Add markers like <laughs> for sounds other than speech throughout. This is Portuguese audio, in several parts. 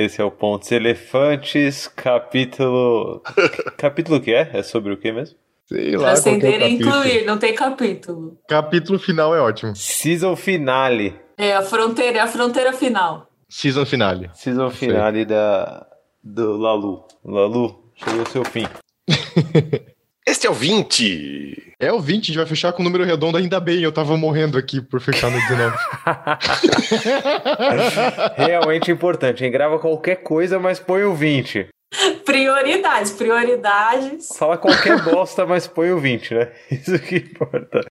Esse é o Pontos Elefantes, capítulo. <laughs> capítulo que é? É sobre o que mesmo? Sei lá. Transcender e incluir, não tem capítulo. Capítulo final é ótimo. Season finale. É a fronteira, é a fronteira final. Season finale. Season finale da, do Lalu. Lalu, chegou ao seu fim. <laughs> Este é o 20. É o 20, a gente vai fechar com o número redondo, ainda bem, eu tava morrendo aqui por fechar no 19. <laughs> Realmente importante, hein? Grava qualquer coisa, mas põe o 20. Prioridades, prioridades. Fala qualquer <laughs> bosta, mas põe o 20, né? <laughs> Isso que importa.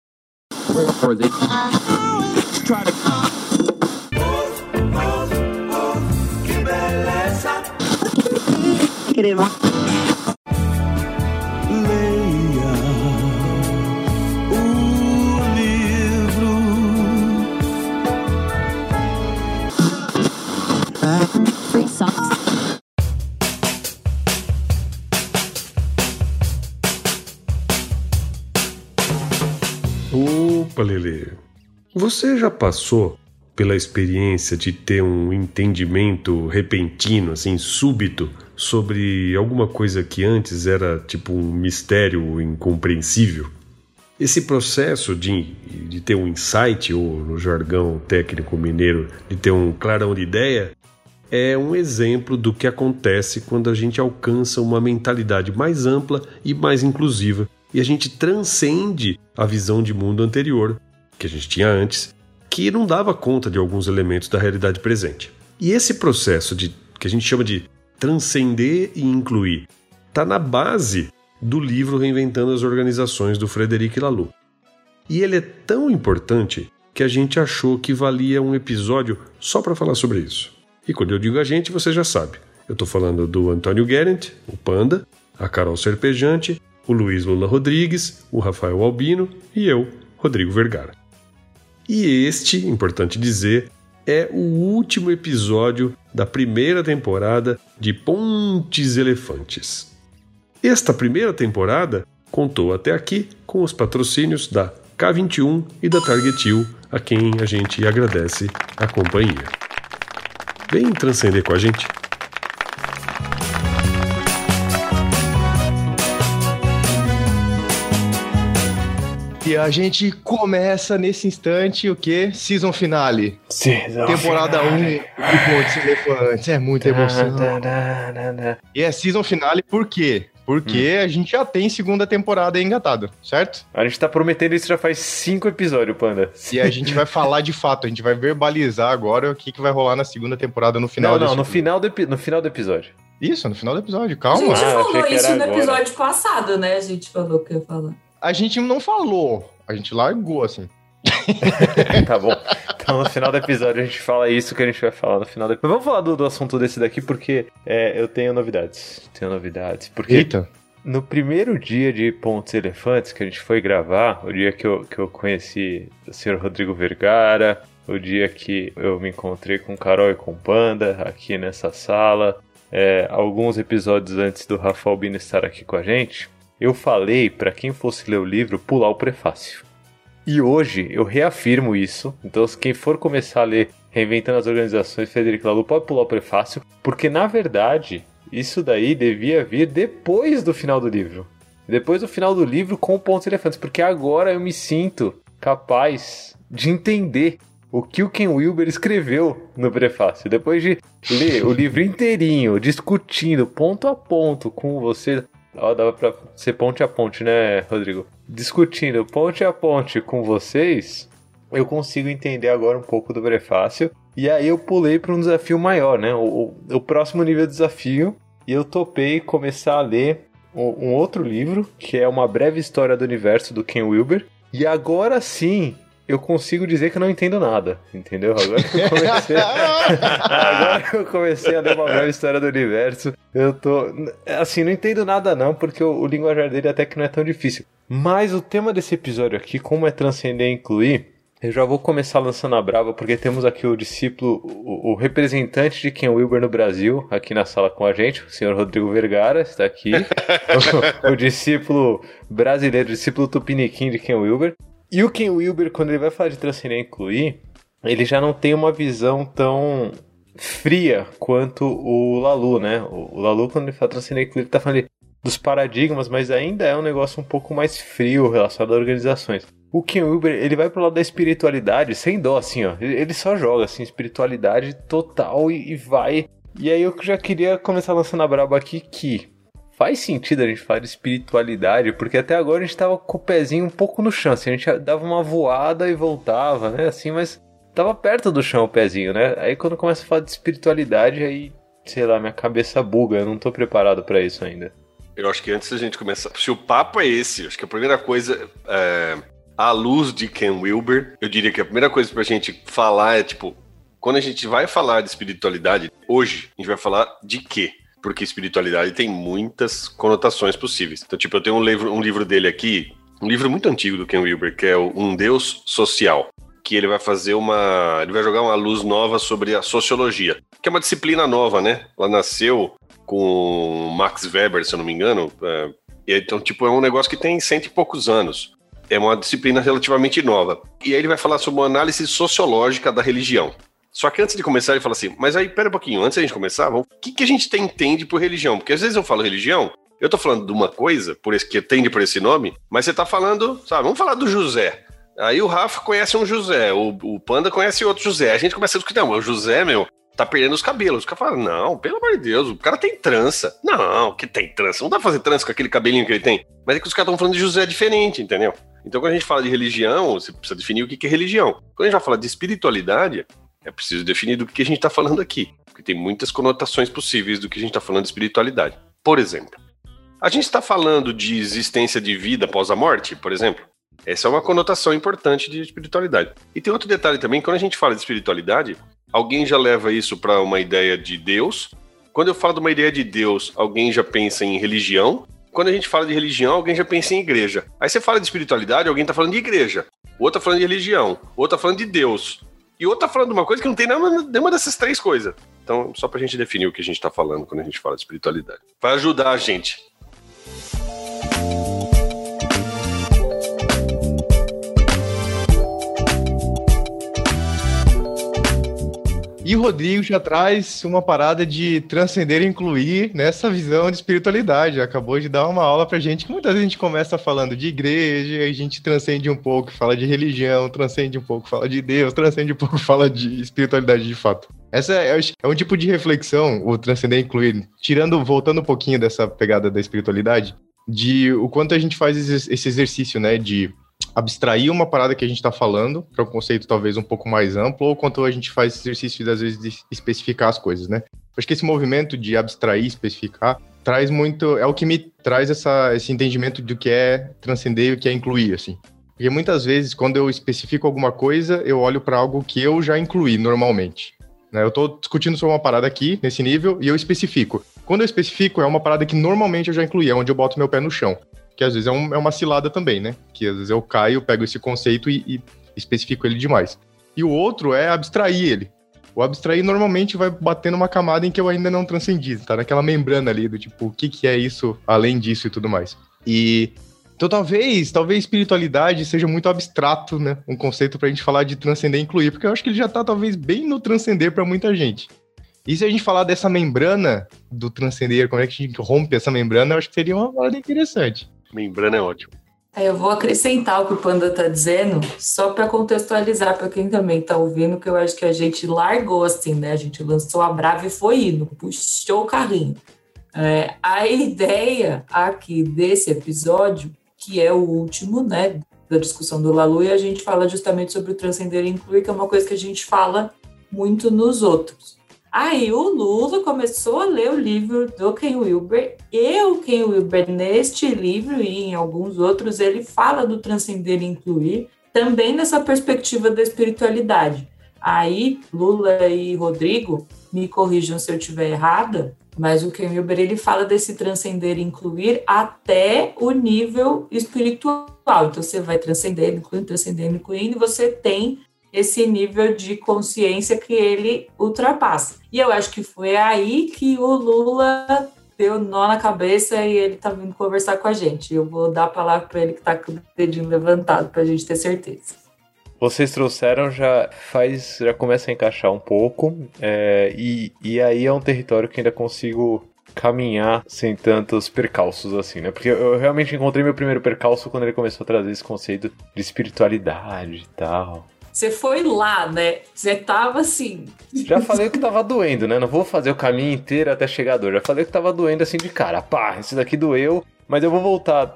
Leia Opa, Lele. Você já passou pela experiência de ter um entendimento repentino, assim, súbito, sobre alguma coisa que antes era tipo um mistério incompreensível? Esse processo de, de ter um insight, ou no jargão técnico mineiro, de ter um clarão de ideia, é um exemplo do que acontece quando a gente alcança uma mentalidade mais ampla e mais inclusiva e a gente transcende a visão de mundo anterior que a gente tinha antes, que não dava conta de alguns elementos da realidade presente. E esse processo de que a gente chama de transcender e incluir está na base do livro Reinventando as Organizações do Frederic Laloux. E ele é tão importante que a gente achou que valia um episódio só para falar sobre isso. E quando eu digo a gente, você já sabe. Eu estou falando do Antônio Guerent, o Panda, a Carol Serpejante, o Luiz Lula Rodrigues, o Rafael Albino e eu, Rodrigo Vergara. E este, importante dizer, é o último episódio da primeira temporada de Pontes Elefantes. Esta primeira temporada contou até aqui com os patrocínios da K21 e da Targetil, a quem a gente agradece a companhia. Vem transcender com a gente. E a gente começa nesse instante o que? Season finale. Season Temporada 1 finale. de Pontes Elefantes. É muita emoção. Da, da, da, da. E é season finale por quê? Porque a gente já tem segunda temporada engatada, certo? A gente tá prometendo isso já faz cinco episódios, Panda. E a gente vai <laughs> falar de fato, a gente vai verbalizar agora o que, que vai rolar na segunda temporada no final Não, não, no final, do, no final do episódio. Isso, no final do episódio, A calma. gente Ah, falou isso no agora. episódio passado, né? A gente falou que ia falar. A gente não falou, a gente largou assim. <laughs> tá bom. Então no final do episódio a gente fala isso que a gente vai falar no final do Mas vamos falar do, do assunto desse daqui porque é, eu tenho novidades. Tenho novidades. Porque Eita. no primeiro dia de Pontos Elefantes que a gente foi gravar, o dia que eu, que eu conheci o senhor Rodrigo Vergara, o dia que eu me encontrei com Carol e com Panda aqui nessa sala, é, alguns episódios antes do Rafa Albino estar aqui com a gente, eu falei para quem fosse ler o livro pular o prefácio. E hoje eu reafirmo isso. Então, quem for começar a ler Reinventando as Organizações, Federico Lalu, pode pular o prefácio, porque na verdade isso daí devia vir depois do final do livro. Depois do final do livro com pontos elefantes, porque agora eu me sinto capaz de entender o que o Ken Wilber escreveu no prefácio. Depois de ler o livro inteirinho, discutindo ponto a ponto com você. Ó, dava pra ser ponte a ponte, né, Rodrigo? Discutindo ponte a ponte com vocês, eu consigo entender agora um pouco do prefácio. E aí eu pulei para um desafio maior, né? O, o- o próximo nível de desafio. E eu topei começar a ler um um outro livro, que é Uma Breve História do Universo, do Ken Wilber. E agora sim, eu consigo dizer que eu não entendo nada, entendeu? Agora que eu comecei, <laughs> <laughs> agora que eu comecei a ler Uma Breve História do Universo, eu tô... Assim, não entendo nada não, porque o, o linguajar dele até que não é tão difícil. Mas o tema desse episódio aqui, como é transcender e incluir, eu já vou começar lançando a brava, porque temos aqui o discípulo, o, o representante de Ken Wilber no Brasil, aqui na sala com a gente, o senhor Rodrigo Vergara, está aqui. <laughs> o, o discípulo brasileiro, o discípulo tupiniquim de Ken Wilber. E o Ken Wilber, quando ele vai falar de transcender e incluir, ele já não tem uma visão tão fria quanto o Lalu, né? O Lalu, quando ele fala transcender incluir, ele tá falando dos paradigmas, mas ainda é um negócio um pouco mais frio relacionado a organizações. O Ken Wilber, ele vai pro lado da espiritualidade, sem dó, assim, ó. Ele só joga, assim, espiritualidade total e, e vai. E aí eu já queria começar lançando a braba aqui que faz sentido a gente falar de espiritualidade, porque até agora a gente tava com o pezinho um pouco no chão, assim, a gente dava uma voada e voltava, né, assim, mas tava perto do chão o pezinho, né? Aí quando começa a falar de espiritualidade, aí, sei lá, minha cabeça buga, eu não tô preparado para isso ainda. Eu acho que antes da gente começar, se o papo é esse, acho que a primeira coisa é, à luz de Ken Wilber, eu diria que a primeira coisa pra gente falar é tipo, quando a gente vai falar de espiritualidade, hoje a gente vai falar de quê? Porque espiritualidade tem muitas conotações possíveis. Então, tipo, eu tenho um livro, um livro dele aqui, um livro muito antigo do Ken Wilber, que é Um Deus Social que ele vai fazer uma. Ele vai jogar uma luz nova sobre a sociologia, que é uma disciplina nova, né? Ela nasceu com Max Weber, se eu não me engano. É, então, tipo, é um negócio que tem cento e poucos anos. É uma disciplina relativamente nova. E aí ele vai falar sobre uma análise sociológica da religião. Só que antes de começar, ele fala assim: mas aí, pera um pouquinho, antes da gente começar, o que, que a gente tem, entende por religião? Porque às vezes eu falo religião, eu tô falando de uma coisa, por esse que entende por esse nome, mas você tá falando, sabe, vamos falar do José. Aí o Rafa conhece um José, o, o Panda conhece outro José. A gente começa a discutir, não, o José, meu, tá perdendo os cabelos. O cara fala, não, pelo amor de Deus, o cara tem trança. Não, que tem trança. Não dá pra fazer trança com aquele cabelinho que ele tem. Mas é que os caras estão falando de José diferente, entendeu? Então quando a gente fala de religião, você precisa definir o que é religião. Quando a gente vai falar de espiritualidade, é preciso definir do que a gente está falando aqui. Porque tem muitas conotações possíveis do que a gente está falando de espiritualidade. Por exemplo, a gente está falando de existência de vida após a morte, por exemplo. Essa é uma conotação importante de espiritualidade. E tem outro detalhe também, quando a gente fala de espiritualidade, alguém já leva isso para uma ideia de Deus. Quando eu falo de uma ideia de Deus, alguém já pensa em religião. Quando a gente fala de religião, alguém já pensa em igreja. Aí você fala de espiritualidade, alguém está falando de igreja. Outro tá falando de religião. Outro tá falando de Deus. E outro tá falando de uma coisa que não tem nenhuma dessas três coisas. Então, só pra gente definir o que a gente tá falando quando a gente fala de espiritualidade. Vai ajudar a gente. E o Rodrigo já traz uma parada de transcender e incluir nessa visão de espiritualidade. Acabou de dar uma aula pra gente que muitas vezes a gente começa falando de igreja, a gente transcende um pouco, fala de religião, transcende um pouco, fala de Deus, transcende um pouco, <laughs> fala de espiritualidade de fato. Essa é, é um tipo de reflexão, o transcender e incluir, tirando, voltando um pouquinho dessa pegada da espiritualidade, de o quanto a gente faz esse exercício, né, de abstrair uma parada que a gente está falando para um conceito talvez um pouco mais amplo, ou quanto a gente faz esse exercício de, às vezes, de especificar as coisas, né? Acho que esse movimento de abstrair, especificar, traz muito, é o que me traz essa, esse entendimento do que é transcender e o que é incluir, assim. Porque muitas vezes, quando eu especifico alguma coisa, eu olho para algo que eu já incluí normalmente. Né? Eu estou discutindo sobre uma parada aqui, nesse nível, e eu especifico. Quando eu especifico, é uma parada que normalmente eu já incluí, é onde eu boto meu pé no chão que às vezes é, um, é uma cilada também, né? Que às vezes eu caio, pego esse conceito e, e especifico ele demais. E o outro é abstrair ele. O abstrair normalmente vai batendo uma camada em que eu ainda não transcendi, tá naquela membrana ali do tipo, o que, que é isso além disso e tudo mais. E então talvez, talvez espiritualidade seja muito abstrato, né? Um conceito pra gente falar de transcender e incluir, porque eu acho que ele já tá talvez bem no transcender para muita gente. E se a gente falar dessa membrana do transcender, como é que a gente rompe essa membrana, eu acho que seria uma parada interessante. Membrana é ótimo. Eu vou acrescentar o que o Panda está dizendo, só para contextualizar para quem também está ouvindo, que eu acho que a gente largou assim, né? A gente lançou a Brava e foi indo, puxou o carrinho. É, a ideia aqui desse episódio, que é o último, né, da discussão do Lalu, e a gente fala justamente sobre o transcender e incluir, que é uma coisa que a gente fala muito nos outros. Aí o Lula começou a ler o livro do Ken Wilber e o Ken Wilber, neste livro e em alguns outros, ele fala do transcender e incluir, também nessa perspectiva da espiritualidade. Aí, Lula e Rodrigo, me corrijam se eu estiver errada, mas o Ken Wilber ele fala desse transcender e incluir até o nível espiritual. Então você vai transcendendo, incluindo, transcendendo, incluindo, e você tem esse nível de consciência que ele ultrapassa. E eu acho que foi aí que o Lula deu nó na cabeça e ele tá vindo conversar com a gente. Eu vou dar a palavra para ele que tá com o dedinho levantado para a gente ter certeza. vocês trouxeram já faz. já começa a encaixar um pouco. É, e, e aí é um território que ainda consigo caminhar sem tantos percalços assim, né? Porque eu realmente encontrei meu primeiro percalço quando ele começou a trazer esse conceito de espiritualidade e tal. Você foi lá, né? Você tava assim. Já falei que tava doendo, né? Não vou fazer o caminho inteiro até chegar a dor. Já falei que tava doendo assim de cara. Pá, esse daqui doeu. Mas eu vou voltar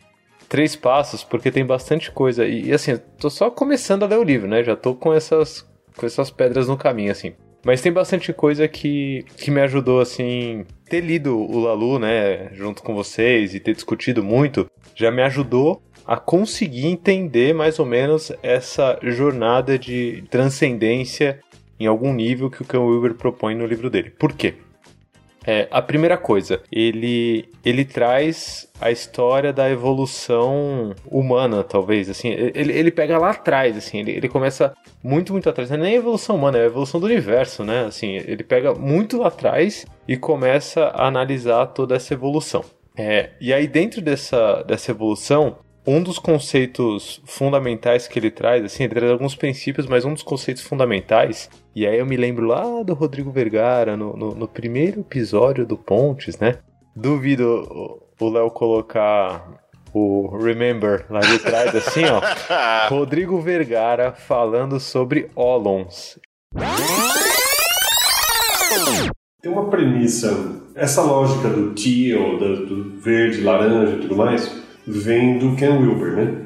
três passos porque tem bastante coisa. E, e assim, tô só começando a ler o livro, né? Já tô com essas, com essas pedras no caminho, assim. Mas tem bastante coisa que, que me ajudou, assim. Ter lido o Lalu, né, junto com vocês e ter discutido muito, já me ajudou a conseguir entender mais ou menos essa jornada de transcendência em algum nível que o Ken Wilber propõe no livro dele. Por quê? É, a primeira coisa, ele, ele traz a história da evolução humana, talvez, assim, ele, ele pega lá atrás, assim, ele, ele começa muito, muito atrás, não é nem a evolução humana, é a evolução do universo, né, assim, ele pega muito lá atrás e começa a analisar toda essa evolução. É, e aí dentro dessa, dessa evolução, um dos conceitos fundamentais que ele traz, assim, ele traz alguns princípios, mas um dos conceitos fundamentais, e aí eu me lembro lá do Rodrigo Vergara, no, no, no primeiro episódio do Pontes, né? Duvido o Léo colocar o Remember lá de trás, <laughs> assim, ó. Rodrigo Vergara falando sobre Olons. Tem uma premissa, essa lógica do teal, do, do verde, laranja e tudo mais, vem do Ken Wilber, né?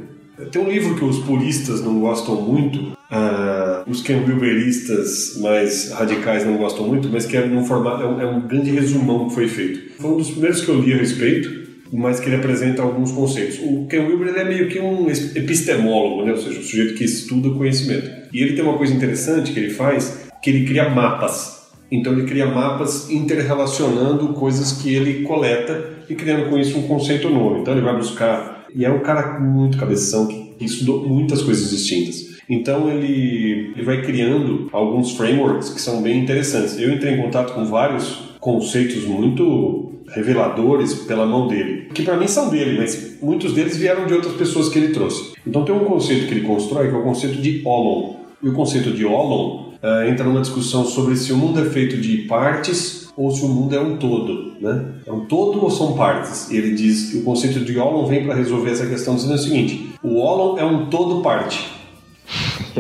Tem um livro que os puristas não gostam muito, uh, os Ken Wilberistas mais radicais não gostam muito, mas que é, num formato, é, um, é um grande resumão que foi feito. Foi um dos primeiros que eu li a respeito, mas que ele apresenta alguns conceitos. O Ken Wilber ele é meio que um epistemólogo, né? ou seja, um sujeito que estuda conhecimento. E ele tem uma coisa interessante que ele faz, que ele cria mapas. Então ele cria mapas interrelacionando coisas que ele coleta e criando com isso um conceito novo. Então ele vai buscar. E é um cara muito cabeção que estudou muitas coisas distintas. Então ele, ele vai criando alguns frameworks que são bem interessantes. Eu entrei em contato com vários conceitos muito reveladores pela mão dele, que para mim são dele, mas muitos deles vieram de outras pessoas que ele trouxe. Então tem um conceito que ele constrói que é o conceito de Olon. E o conceito de Olon uh, entra numa discussão sobre se o mundo é feito de partes ou se o mundo é um todo, né? É um todo ou são partes? Ele diz que o conceito de Olon vem para resolver essa questão dizendo o seguinte: o Olon é um todo parte.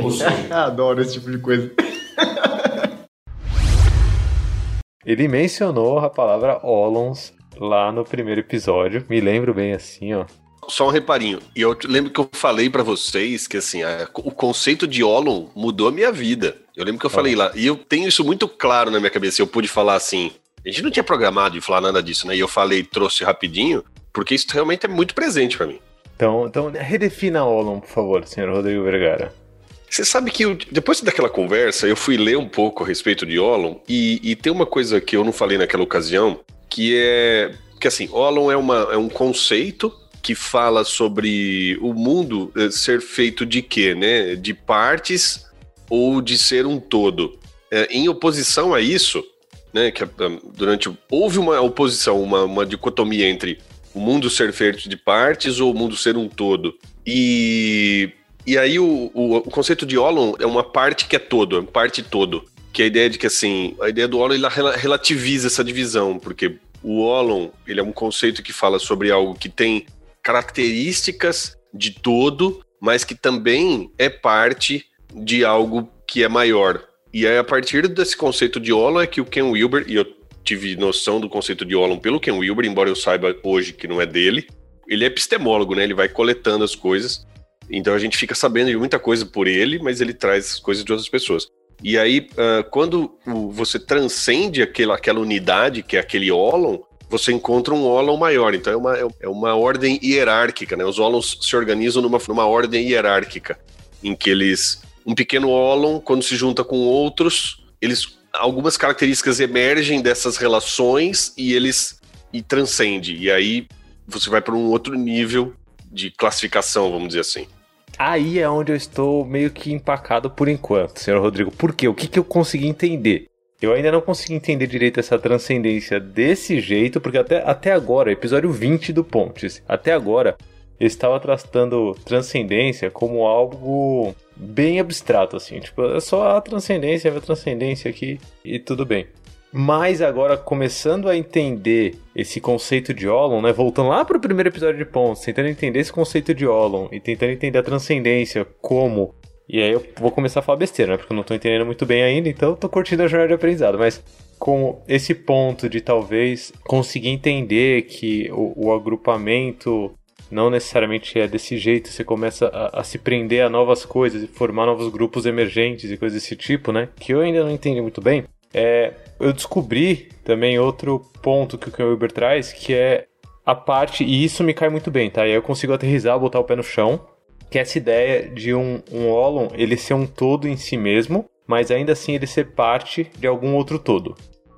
Ou seja, <laughs> adoro esse tipo de coisa. <laughs> Ele mencionou a palavra Olons lá no primeiro episódio. Me lembro bem assim, ó. Só um reparinho. E eu lembro que eu falei para vocês que assim, a, o conceito de Olon mudou a minha vida. Eu lembro que eu falei lá. E eu tenho isso muito claro na minha cabeça. Eu pude falar assim. A gente não tinha programado de falar nada disso, né? E eu falei, trouxe rapidinho, porque isso realmente é muito presente para mim. Então, então redefina Olon, por favor, senhor Rodrigo Vergara. Você sabe que eu, depois daquela conversa, eu fui ler um pouco a respeito de Olon e, e, tem uma coisa que eu não falei naquela ocasião, que é que assim, Olon é, uma, é um conceito que fala sobre o mundo eh, ser feito de quê, né? De partes ou de ser um todo. É, em oposição a isso, né? Que ah, durante houve uma oposição, uma, uma dicotomia entre o mundo ser feito de partes ou o mundo ser um todo. E e aí o, o, o, conceito de Olon é uma parte que é todo, é parte todo. Que é a ideia de que assim, a ideia do Olon ela relativiza essa divisão, porque o Olon ele é um conceito que fala sobre algo que tem características de todo, mas que também é parte de algo que é maior. E aí, a partir desse conceito de Olon é que o Ken Wilber, e eu tive noção do conceito de Olon pelo Ken Wilber, embora eu saiba hoje que não é dele, ele é epistemólogo, né? Ele vai coletando as coisas então a gente fica sabendo de muita coisa por ele, mas ele traz coisas de outras pessoas. E aí, uh, quando você transcende aquela, aquela unidade, que é aquele ólon, você encontra um ólon maior. Então é uma, é uma ordem hierárquica, né? Os ólons se organizam numa, numa ordem hierárquica, em que eles. Um pequeno ólon, quando se junta com outros, eles. Algumas características emergem dessas relações e eles. e transcende. E aí você vai para um outro nível de classificação, vamos dizer assim. Aí é onde eu estou meio que empacado por enquanto, senhor Rodrigo. Por quê? O que, que eu consegui entender? Eu ainda não consegui entender direito essa transcendência desse jeito, porque até, até agora, episódio 20 do Pontes, até agora, estava tratando transcendência como algo bem abstrato, assim. Tipo, é só a transcendência, a transcendência aqui e tudo bem. Mas agora, começando a entender esse conceito de Olon, né? Voltando lá para o primeiro episódio de Pontos, tentando entender esse conceito de Olon e tentando entender a transcendência como. E aí eu vou começar a falar besteira, né? Porque eu não estou entendendo muito bem ainda, então tô curtindo a jornada de aprendizado. Mas com esse ponto de talvez conseguir entender que o, o agrupamento não necessariamente é desse jeito, você começa a, a, se prender a novas coisas e formar novos grupos emergentes e coisas desse tipo, né? Que eu ainda não entendi muito bem. É, eu descobri também outro ponto que o Wilber traz, que é a parte, e isso me cai muito bem, tá? E aí eu consigo aterrizar, botar o pé no chão, que é essa ideia de um, um Olon, ele ser um todo em si mesmo, mas ainda assim ele ser parte de algum outro todo.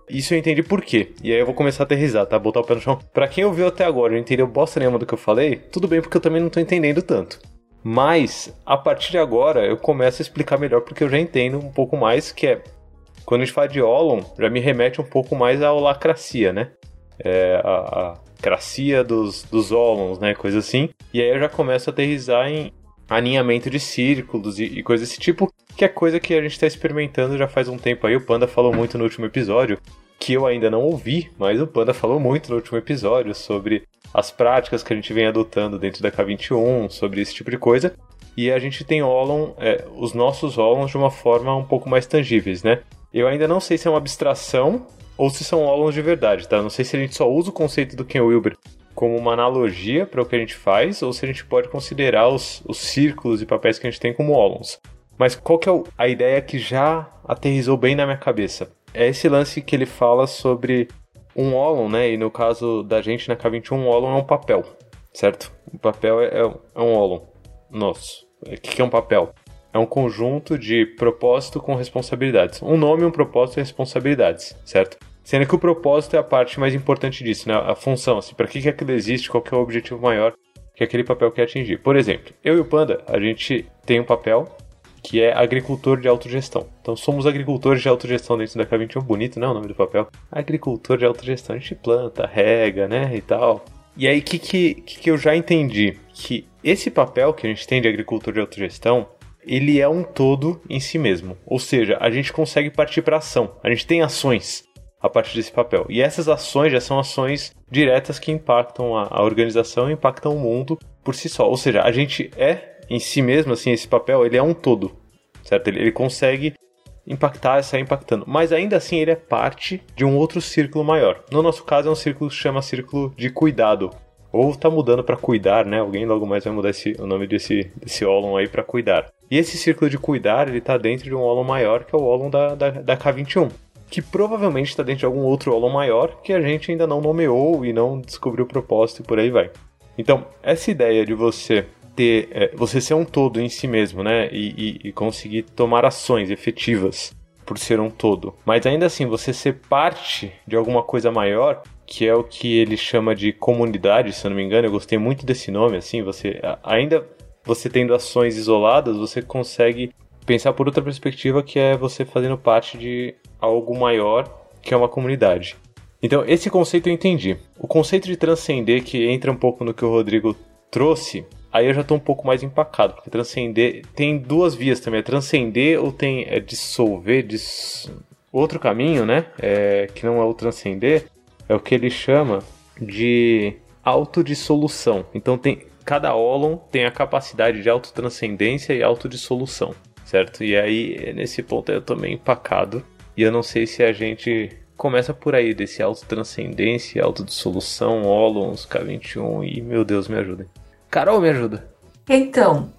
Isso eu entendi por quê. E aí eu vou começar a aterrizar, tá? Botar o pé no chão. Pra quem ouviu até agora e entendeu bosta nenhuma do que eu falei, tudo bem, porque eu também não tô entendendo tanto. Mas, a partir de agora, eu começo a explicar melhor porque eu já entendo um pouco mais, que é... Quando a gente fala de Olon, já me remete um pouco mais à holacracia, né? É, a, a cracia dos, dos Olons, né? Coisa assim. E aí eu já começo a aterrizar em alinhamento de círculos e, e coisas desse tipo, que é coisa que a gente está experimentando já faz um tempo aí. O Panda falou muito no último episódio, que eu ainda não ouvi, mas o Panda falou muito no último episódio sobre as práticas que a gente vem adotando dentro da K21, sobre esse tipo de coisa. E a gente tem Olon, é, os nossos Olons de uma forma um pouco mais tangíveis, né? Eu ainda não sei se é uma abstração ou se são Olons de verdade, tá? Não sei se a gente só usa o conceito do Ken Wilber como uma analogia para o que a gente faz ou se a gente pode considerar os, os círculos e papéis que a gente tem como Olons. Mas qual que é a ideia que já aterrizou bem na minha cabeça? É esse lance que ele fala sobre um Olon, né? E no caso da gente na K21, um Olon é um papel, certo? O papel é, é, é um Olon nosso. O que é um papel? É um conjunto de propósito com responsabilidades. Um nome, um propósito e responsabilidades, certo? Sendo que o propósito é a parte mais importante disso, né? A função, assim, para que, que aquilo existe, qual que é o objetivo maior que aquele papel quer atingir. Por exemplo, eu e o Panda, a gente tem um papel que é agricultor de autogestão. Então somos agricultores de autogestão dentro da K21, bonito, né, o nome do papel? Agricultor de autogestão, a gente planta, rega, né, e tal. E aí, o que, que, que eu já entendi? Que esse papel que a gente tem de agricultor de autogestão, ele é um todo em si mesmo. Ou seja, a gente consegue partir para ação. A gente tem ações a partir desse papel. E essas ações já são ações diretas que impactam a, a organização impactam o mundo por si só. Ou seja, a gente é em si mesmo, assim, esse papel, ele é um todo, certo? Ele, ele consegue impactar e sair impactando. Mas ainda assim ele é parte de um outro círculo maior. No nosso caso é um círculo que chama círculo de cuidado. Ou tá mudando para cuidar, né? Alguém logo mais vai mudar esse, o nome desse, desse Olon aí para cuidar. E esse círculo de cuidar, ele tá dentro de um Olon maior, que é o Olon da, da, da K21 que provavelmente está dentro de algum outro Olon maior que a gente ainda não nomeou e não descobriu o propósito e por aí vai. Então, essa ideia de você ter, é, você ser um todo em si mesmo, né, e, e, e conseguir tomar ações efetivas por ser um todo, mas ainda assim você ser parte de alguma coisa maior, que é o que ele chama de comunidade, se eu não me engano, eu gostei muito desse nome, assim, você ainda você tendo ações isoladas, você consegue pensar por outra perspectiva que é você fazendo parte de algo maior que é uma comunidade. Então, esse conceito eu entendi. O conceito de transcender, que entra um pouco no que o Rodrigo trouxe, aí eu já estou um pouco mais empacado, porque transcender tem duas vias também, é transcender ou tem é dissolver, dis... outro caminho, né, é, que não é o transcender, é o que ele chama de autodissolução. Então tem cada Olon tem a capacidade de autotranscendência e autodissolução, certo? E aí nesse ponto eu tô meio empacado e eu não sei se a gente começa por aí, desse autotranscendência, autodissolução, Olons, K21 e, meu Deus, me ajudem. Carol, me ajuda. Então,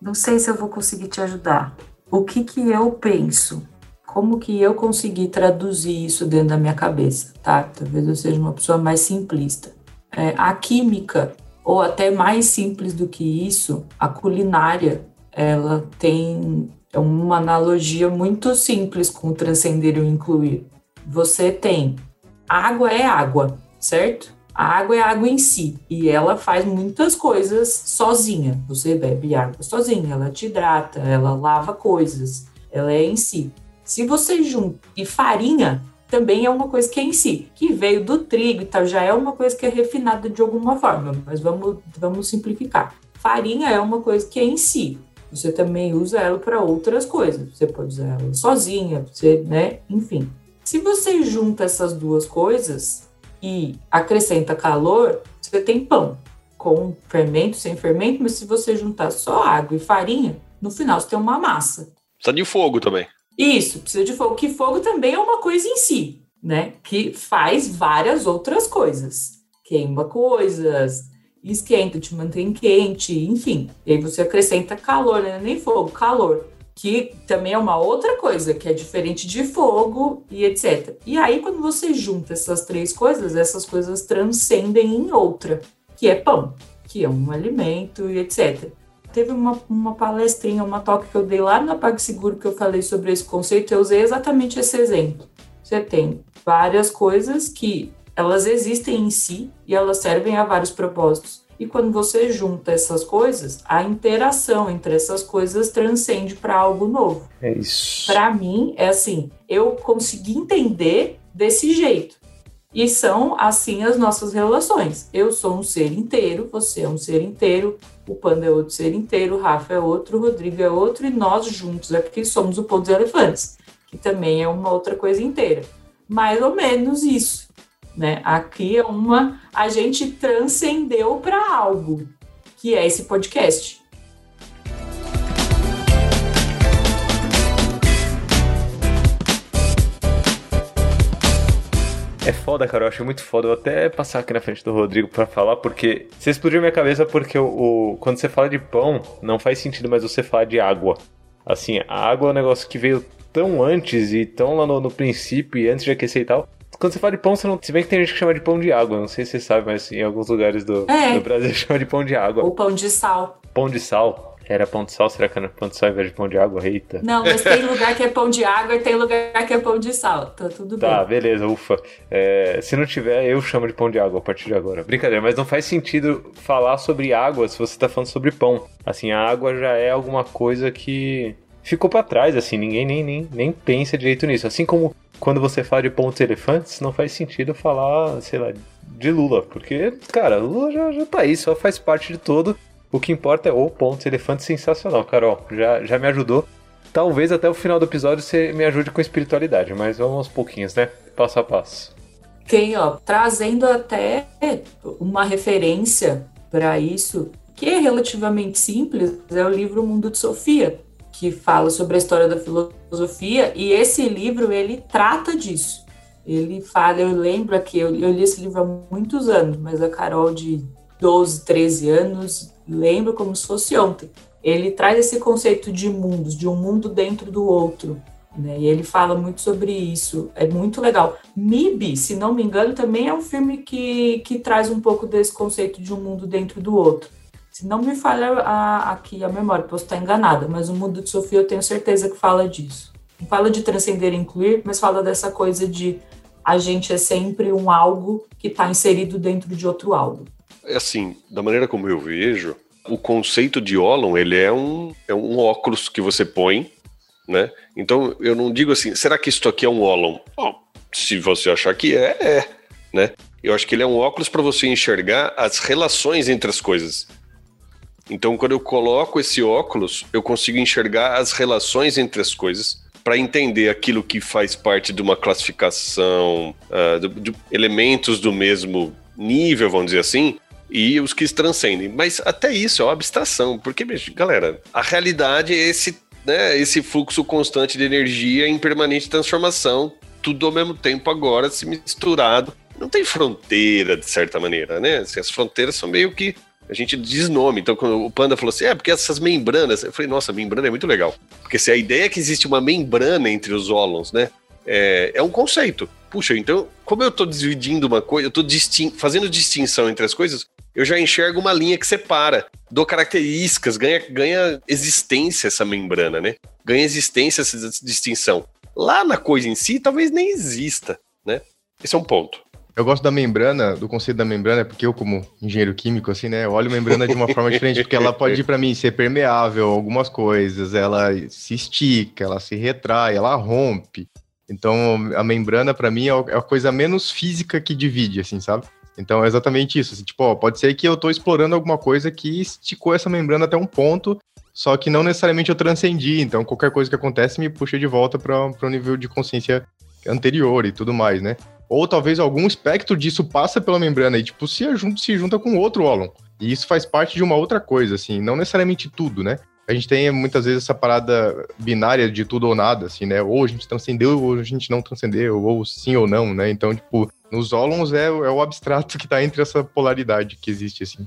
não sei se eu vou conseguir te ajudar. O que que eu penso? Como que eu consegui traduzir isso dentro da minha cabeça, tá? Talvez eu seja uma pessoa mais simplista. É, a química, ou até mais simples do que isso, a culinária, ela tem é uma analogia muito simples com transcender e incluir. Você tem água é água, certo? A água é água em si e ela faz muitas coisas sozinha. Você bebe água sozinha, ela te hidrata, ela lava coisas, ela é em si. Se você junta e farinha, também é uma coisa que é em si, que veio do trigo e tal, já é uma coisa que é refinada de alguma forma, mas vamos, vamos simplificar. Farinha é uma coisa que é em si. Você também usa ela para outras coisas. Você pode usar ela sozinha, você, né? Enfim. Se você junta essas duas coisas e acrescenta calor, você tem pão com fermento, sem fermento, mas se você juntar só água e farinha, no final você tem uma massa. Precisa de fogo também. Isso, precisa de fogo. Que fogo também é uma coisa em si, né? Que faz várias outras coisas. Queima coisas, esquenta, te mantém quente, enfim. E aí você acrescenta calor, né? Nem fogo, calor. Que também é uma outra coisa, que é diferente de fogo e etc. E aí, quando você junta essas três coisas, essas coisas transcendem em outra, que é pão, que é um alimento e etc. Teve uma, uma palestrinha, uma talk que eu dei lá na PagSeguro que eu falei sobre esse conceito, eu usei exatamente esse exemplo. Você tem várias coisas que elas existem em si e elas servem a vários propósitos. E quando você junta essas coisas, a interação entre essas coisas transcende para algo novo. É isso. Para mim, é assim, eu consegui entender desse jeito. E são assim as nossas relações. Eu sou um ser inteiro, você é um ser inteiro, o Panda é outro ser inteiro, o Rafa é outro, o Rodrigo é outro, e nós juntos é porque somos o Pão dos Elefantes, que também é uma outra coisa inteira. Mais ou menos isso. Né? Aqui é uma. A gente transcendeu para algo, que é esse podcast. É foda, cara, eu achei muito foda. Eu vou até passar aqui na frente do Rodrigo pra falar, porque você explodiu minha cabeça porque o, o- quando você fala de pão, não faz sentido mais você falar de água. Assim, a água é um negócio que veio tão antes e tão lá no, no princípio e antes de aquecer e tal. Quando você fala de pão, você não. Se bem que tem gente que chama de pão de água, não sei se você sabe, mas em alguns lugares do, É. do Brasil <laughs> chama de pão de água. Ou pão de sal. Pão de sal. Era pão de sal? Será que era pão de sal ao invés de pão de água? Eita. Não, mas tem lugar que é pão de água e tem lugar que é pão de sal. Tá tudo Tá, bem. beleza, ufa. É, se não tiver, eu chamo de pão de água a partir de agora. Brincadeira, mas não faz sentido falar sobre água se você tá falando sobre pão. Assim, a água já é alguma coisa que ficou pra trás, assim, ninguém nem, nem, nem pensa direito nisso. Assim como quando você fala de pontos elefantes, não faz sentido falar, sei lá, de Lula. Porque, cara, Lula já, já tá aí, só faz parte de todo. O que importa é o pontos elefantes sensacional, Carol. Já, já me ajudou. Talvez até o final do episódio você me ajude com espiritualidade, mas vamos aos pouquinhos, né? Passo a passo. Tem, ó, trazendo até uma referência para isso, que é relativamente simples, é o livro Mundo de Sofia, que fala sobre a história da filosofia, e esse livro, ele trata disso. Ele fala, eu lembro aqui, eu, eu li esse livro há muitos anos, mas a Carol de 12, 13 anos, lembro como se fosse ontem. Ele traz esse conceito de mundos, de um mundo dentro do outro, né? E ele fala muito sobre isso, é muito legal. MIB, se não me engano, também é um filme que, que traz um pouco desse conceito de um mundo dentro do outro. Se não me falha a- aqui a memória, posso estar enganada, mas o Mundo de Sofia eu tenho certeza que fala disso. Não fala de transcender e incluir, mas fala dessa coisa de a gente é sempre um algo que está inserido dentro de outro algo. É assim, da maneira como eu vejo, o conceito de ólon, ele é um, é um óculos que você põe, né? Então, eu não digo assim, será que isso aqui é um ólon? Ó, se você achar que é, é, né? Eu acho que ele é um óculos para você enxergar as relações entre as coisas. Então, quando eu coloco esse óculos, eu consigo enxergar as relações entre as coisas para entender aquilo que faz parte de uma classificação, ah, do- de elementos do mesmo nível, vamos dizer assim, e os que transcendem. Mas até isso é uma abstração, porque, bicho, galera, a realidade é esse, né, esse fluxo constante de energia em permanente transformação, tudo ao mesmo tempo agora se misturado. Não tem fronteira, de certa maneira, né? Assim, as fronteiras são meio que a gente diz nome. Então, quando o Panda falou assim, é porque essas membranas. Eu falei, nossa, membrana é muito legal. Porque se a ideia é que existe uma membrana entre os ólons, né? É, é um conceito. Puxa, então, como eu estou dividindo uma coisa, eu estou distin fazendo distinção entre as coisas, eu já enxergo uma linha que separa. Dou características, ganha, ganha existência essa membrana, né? Ganha existência essa distinção. Lá na coisa em si, talvez nem exista, né? Esse é um ponto. Eu gosto da membrana, do conceito da membrana, porque eu, como engenheiro químico, assim, né, eu olho membrana de uma forma <laughs> diferente, porque ela pode, para mim, ser permeável a algumas coisas, ela se estica, ela se retrai, ela rompe. Então, a membrana, para mim, é é a coisa menos física que divide, assim, sabe? Então, é exatamente isso. Assim, tipo, ó, pode ser que eu tô explorando alguma coisa que esticou essa membrana até um ponto, só que não necessariamente eu transcendi. Então, qualquer coisa que acontece me puxa de volta para o nível de consciência anterior e tudo mais, né? Ou talvez algum espectro disso passa pela membrana e, tipo, se junta, se junta com outro ólon. E isso faz parte de uma outra coisa, assim, não necessariamente tudo, né? A gente tem muitas vezes essa parada binária de tudo ou nada, assim, né? Ou a gente transcendeu, ou a gente não transcendeu, ou sim ou não, né? Então, tipo, nos ólons é, é o abstrato que tá entre essa polaridade que existe, assim.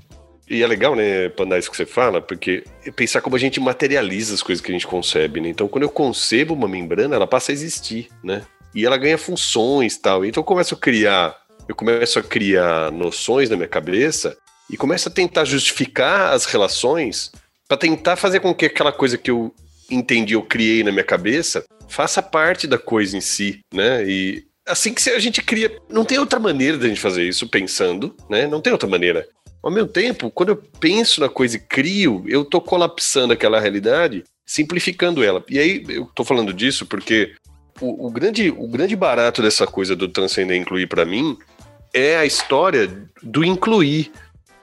E é legal, né, Panda, isso que você fala, porque pensar como a gente materializa as coisas que a gente concebe, né? Então, quando eu concebo uma membrana, ela passa a existir, né? E ela ganha funções tal. Então, eu começo a criar, eu começo a criar noções na minha cabeça e começo a tentar justificar as relações para tentar fazer com que aquela coisa que eu entendi, eu criei na minha cabeça, faça parte da coisa em si, né? E assim que a gente cria, não tem outra maneira da gente fazer isso pensando, né? Não tem outra maneira. Ao mesmo tempo, quando eu penso na coisa e crio, eu tô colapsando aquela realidade, simplificando ela. E aí, eu tô falando disso porque o, o grande, o grande barato dessa coisa do transcender e incluir para mim é a história do incluir.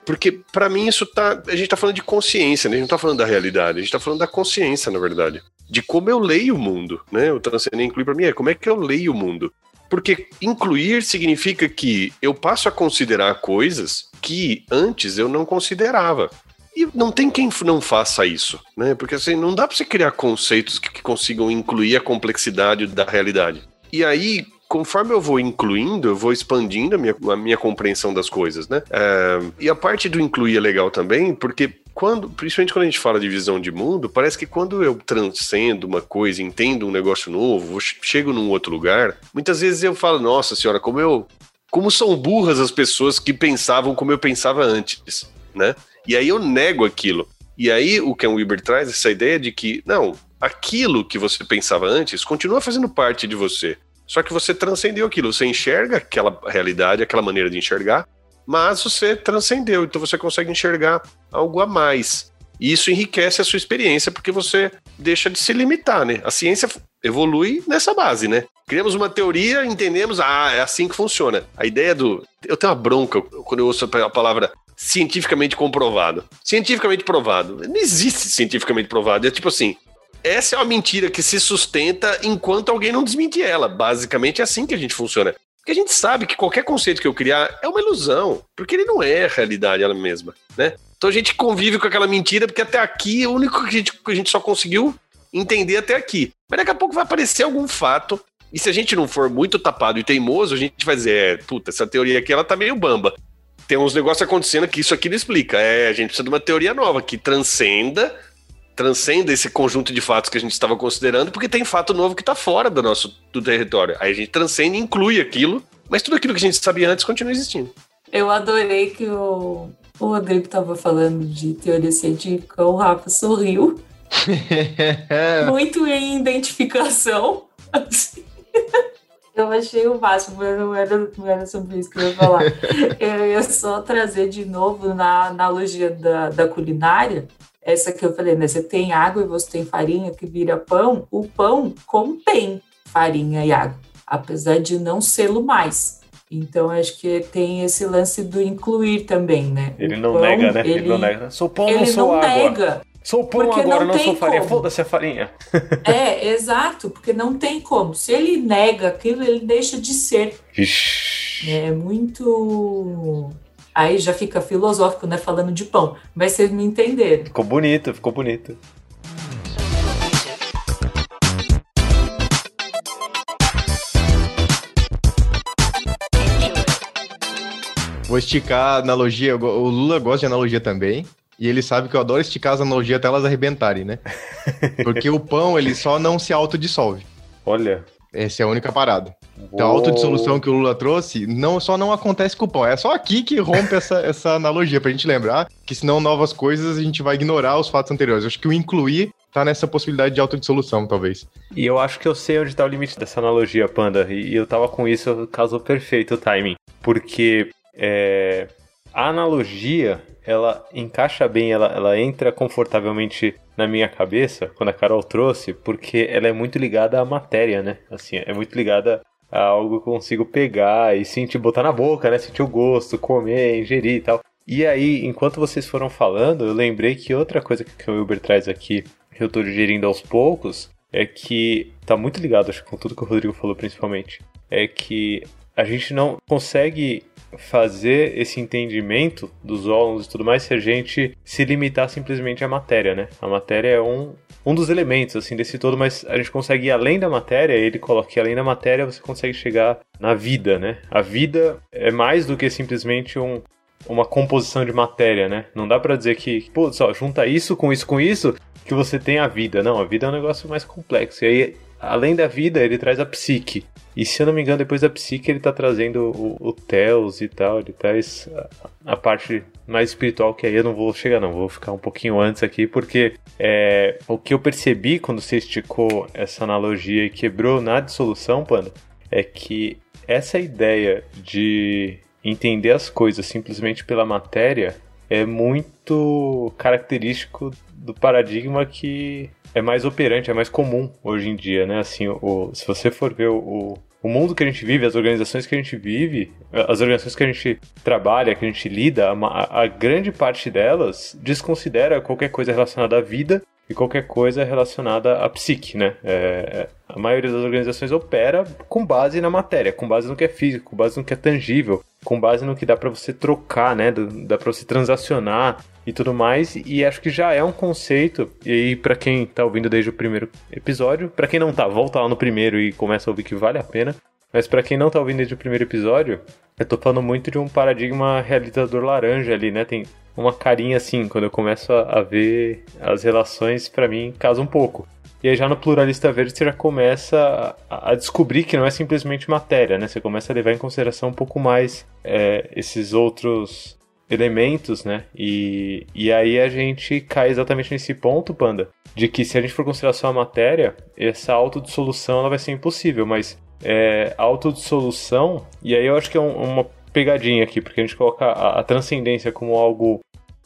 Porque para mim isso tá. A gente tá falando de consciência, né? A gente não tá falando da realidade, a gente tá falando da consciência, na verdade. De como eu leio o mundo, né? O transcender e incluir para mim é como é que eu leio o mundo. Porque incluir significa que eu passo a considerar coisas que antes eu não considerava. E não tem quem não faça isso, né? Porque assim, não dá para você criar conceitos que, que consigam incluir a complexidade da realidade. E aí, conforme eu vou incluindo, eu vou expandindo a minha, a minha compreensão das coisas, né? É, e a parte do incluir é legal também, porque quando, principalmente quando a gente fala de visão de mundo, parece que quando eu transcendo uma coisa, entendo um negócio novo, chego num outro lugar, muitas vezes eu falo, nossa senhora, como eu. Como são burras as pessoas que pensavam como eu pensava antes, né? E aí eu nego aquilo. E aí o Ken Wilber traz essa ideia de que, não, aquilo que você pensava antes continua fazendo parte de você. Só que você transcendeu aquilo, você enxerga aquela realidade, aquela maneira de enxergar, mas você transcendeu, então você consegue enxergar algo a mais. E isso enriquece a sua experiência porque você deixa de se limitar, né? A ciência evolui nessa base, né? Criamos uma teoria, entendemos, ah, é assim que funciona. A ideia do. Eu tenho uma bronca quando eu ouço a palavra cientificamente comprovado. Cientificamente provado. Não existe cientificamente provado. É tipo assim. Essa é uma mentira que se sustenta enquanto alguém não desmentir ela. Basicamente é assim que a gente funciona. Porque a gente sabe que qualquer conceito que eu criar é uma ilusão, porque ele não é a realidade ela mesma, né? Então a gente convive com aquela mentira, porque até aqui o único que a gente, que a gente só conseguiu entender até aqui. Mas daqui a pouco vai aparecer algum fato, e se a gente não for muito tapado e teimoso, a gente vai dizer, é, puta, essa teoria aqui ela tá meio bamba. Tem uns negócios acontecendo que isso aqui não explica. É, a gente precisa de uma teoria nova que transcenda transcenda esse conjunto de fatos que a gente estava considerando, porque tem fato novo que está fora do nosso do território. Aí a gente transcende e inclui aquilo, mas tudo aquilo que a gente sabia antes continua existindo. Eu adorei que o, o Rodrigo estava falando de teoria científica, o Rafa sorriu. <laughs> Muito em identificação. <laughs> Eu achei o máximo, mas não era, não era sobre isso que eu ia falar. <laughs> Eu ia só trazer de novo na analogia da, da culinária, essa que eu falei, né? Você tem água e você tem farinha que vira pão. O pão contém farinha e água, apesar de não sê-lo mais. Então, acho que tem esse lance do incluir também, né? Ele O não pão, nega, né? Ele, Ele, não nega. Sou pão, não ele sou não água. nega. Sou pão porque agora, não não, sou farinha. Foda-se a farinha. É, exato, porque não tem como. Se ele nega aquilo, ele deixa de ser. Vixe. É muito. Aí já fica filosófico, né? Falando de pão. Mas vocês me entenderam. Ficou bonito, ficou bonito. Vou esticar a analogia. O Lula gosta de analogia também. E ele sabe que eu adoro esticar as analogias até elas arrebentarem, né? Porque o pão, ele só não se autodissolve. Olha. Essa é a única parada. Então, a autodissolução que o Lula trouxe não, só não acontece com o pão. É só aqui que rompe essa, <laughs> essa analogia, pra gente lembrar que senão novas coisas a gente vai ignorar os fatos anteriores. Eu acho que o incluir tá nessa possibilidade de autodissolução, talvez. E eu acho que eu sei onde tá o limite dessa analogia, Panda. E eu tava com isso, casou perfeito o timing. Porque é, a analogia, ela encaixa bem, ela, ela entra confortavelmente na minha cabeça quando a Carol trouxe, porque ela é muito ligada à matéria, né? Assim, é muito ligada a algo que eu consigo pegar e sentir, botar na boca, né? Sentir o gosto, comer, ingerir e tal. E aí, enquanto vocês foram falando, eu lembrei que outra coisa que o Wilber traz aqui, que eu tô digerindo aos poucos, é que tá muito ligado, acho, com tudo que o Rodrigo falou principalmente. É que a gente não consegue fazer esse entendimento dos órgãos e tudo mais se a gente se limitar simplesmente à matéria, né? A matéria é um, um dos elementos, assim, desse todo, mas a gente consegue ir além da matéria, ele coloca que além da matéria você consegue chegar na vida, né? A vida é mais do que simplesmente um, uma composição de matéria, né? Não dá para dizer que, pô, só junta isso com isso com isso que você tem a vida. Não, a vida é um negócio mais complexo. E aí, além da vida, ele traz a psique. E se eu não me engano, depois da psique ele tá trazendo o, o Theos e tal, ele traz a, a, parte mais espiritual, que aí eu não vou chegar não, vou ficar um pouquinho antes aqui, porque é, o que eu percebi quando você esticou essa analogia e quebrou na dissolução, Panda, é que essa ideia de entender as coisas simplesmente pela matéria é muito característico do paradigma que é mais operante, é mais comum hoje em dia, né? Assim, o, se você for ver o, o mundo que a gente vive, as organizações que a gente vive, as organizações que a gente trabalha, que a gente lida, a, a grande parte delas desconsidera qualquer coisa relacionada à vida e qualquer coisa relacionada à psique, né? É, a maioria das organizações opera com base na matéria, com base no que é físico, com base no que é tangível, com base no que dá para você trocar, né? Dá para você transacionar e tudo mais. E acho que já é um conceito. E aí, para quem tá ouvindo desde o primeiro episódio, para quem não tá, volta lá no primeiro e começa a ouvir que vale a pena. Mas para quem não tá ouvindo desde o primeiro episódio, eu tô falando muito de um paradigma realizador laranja ali, né? Tem uma carinha assim, quando eu começo a, a ver as relações, para mim, casa um pouco. E aí já no pluralista verde você já começa a, a, descobrir que não é simplesmente matéria, né? Você começa a levar em consideração um pouco mais é, esses outros elementos, né? E, e aí a gente cai exatamente nesse ponto, Panda, de que se a gente for considerar só a matéria, essa autodissolução ela vai ser impossível, mas é, autodissolução, e aí eu acho que é um, uma pegadinha aqui, porque a gente coloca a, a, transcendência como algo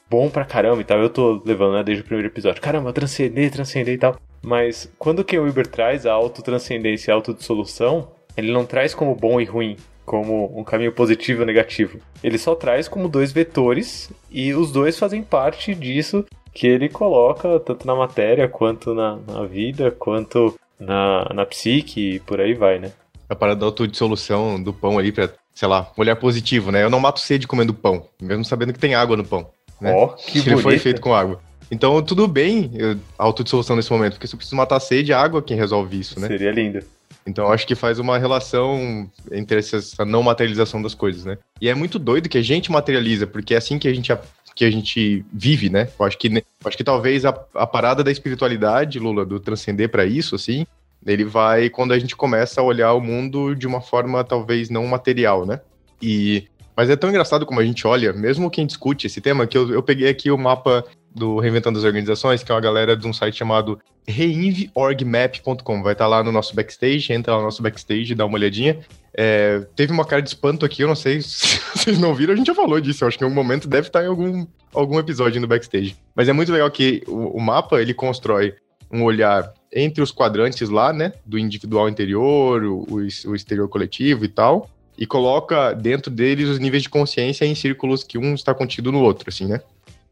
bom pra caramba e tal. Eu tô levando, né, desde o primeiro episódio. Caramba, transcender, transcender e tal. Mas quando o Ken Wilber traz a autotranscendência e a autodissolução, ele não traz como bom e ruim, como um caminho positivo ou negativo. Ele só traz como dois vetores e os dois fazem parte disso que ele coloca tanto na matéria quanto na, na vida, quanto na, na psique e por aí vai, né? A parada da autodissolução do pão ali pra, sei lá, um olhar positivo, né? Eu não mato sede comendo pão, mesmo sabendo que tem água no pão. Né? Oh, que Ele foi feito com água. Então, tudo bem a autodissolução nesse momento, porque se eu preciso matar a sede, a água é quem resolve isso, né? Seria lindo. Então, acho que faz uma relação entre essa não materialização das coisas, né? E é muito doido que a gente materializa, porque é assim que a gente, que a gente vive, né? Eu acho que, eu acho que talvez a, a parada da espiritualidade, Lula, do transcender para isso, assim, ele vai quando a gente começa a olhar o mundo de uma forma talvez não material, né? E mas é tão engraçado como a gente olha, mesmo quem discute esse tema, que eu, eu peguei aqui o mapa do Reinventando as Organizações, que é uma galera de um site chamado reinvorgmap.com. Vai estar tá lá no nosso backstage, entra lá no nosso backstage, dá uma olhadinha. É, teve uma cara de espanto aqui, eu não sei <laughs> se vocês não viram, a gente já falou disso, eu acho que em algum momento deve estar tá em algum, algum episódio no backstage. Mas é muito legal que o, o mapa, ele constrói um olhar entre os quadrantes lá, né, do individual interior, o, o exterior coletivo e tal, e coloca dentro deles os níveis de consciência em círculos que um está contido no outro, assim, né?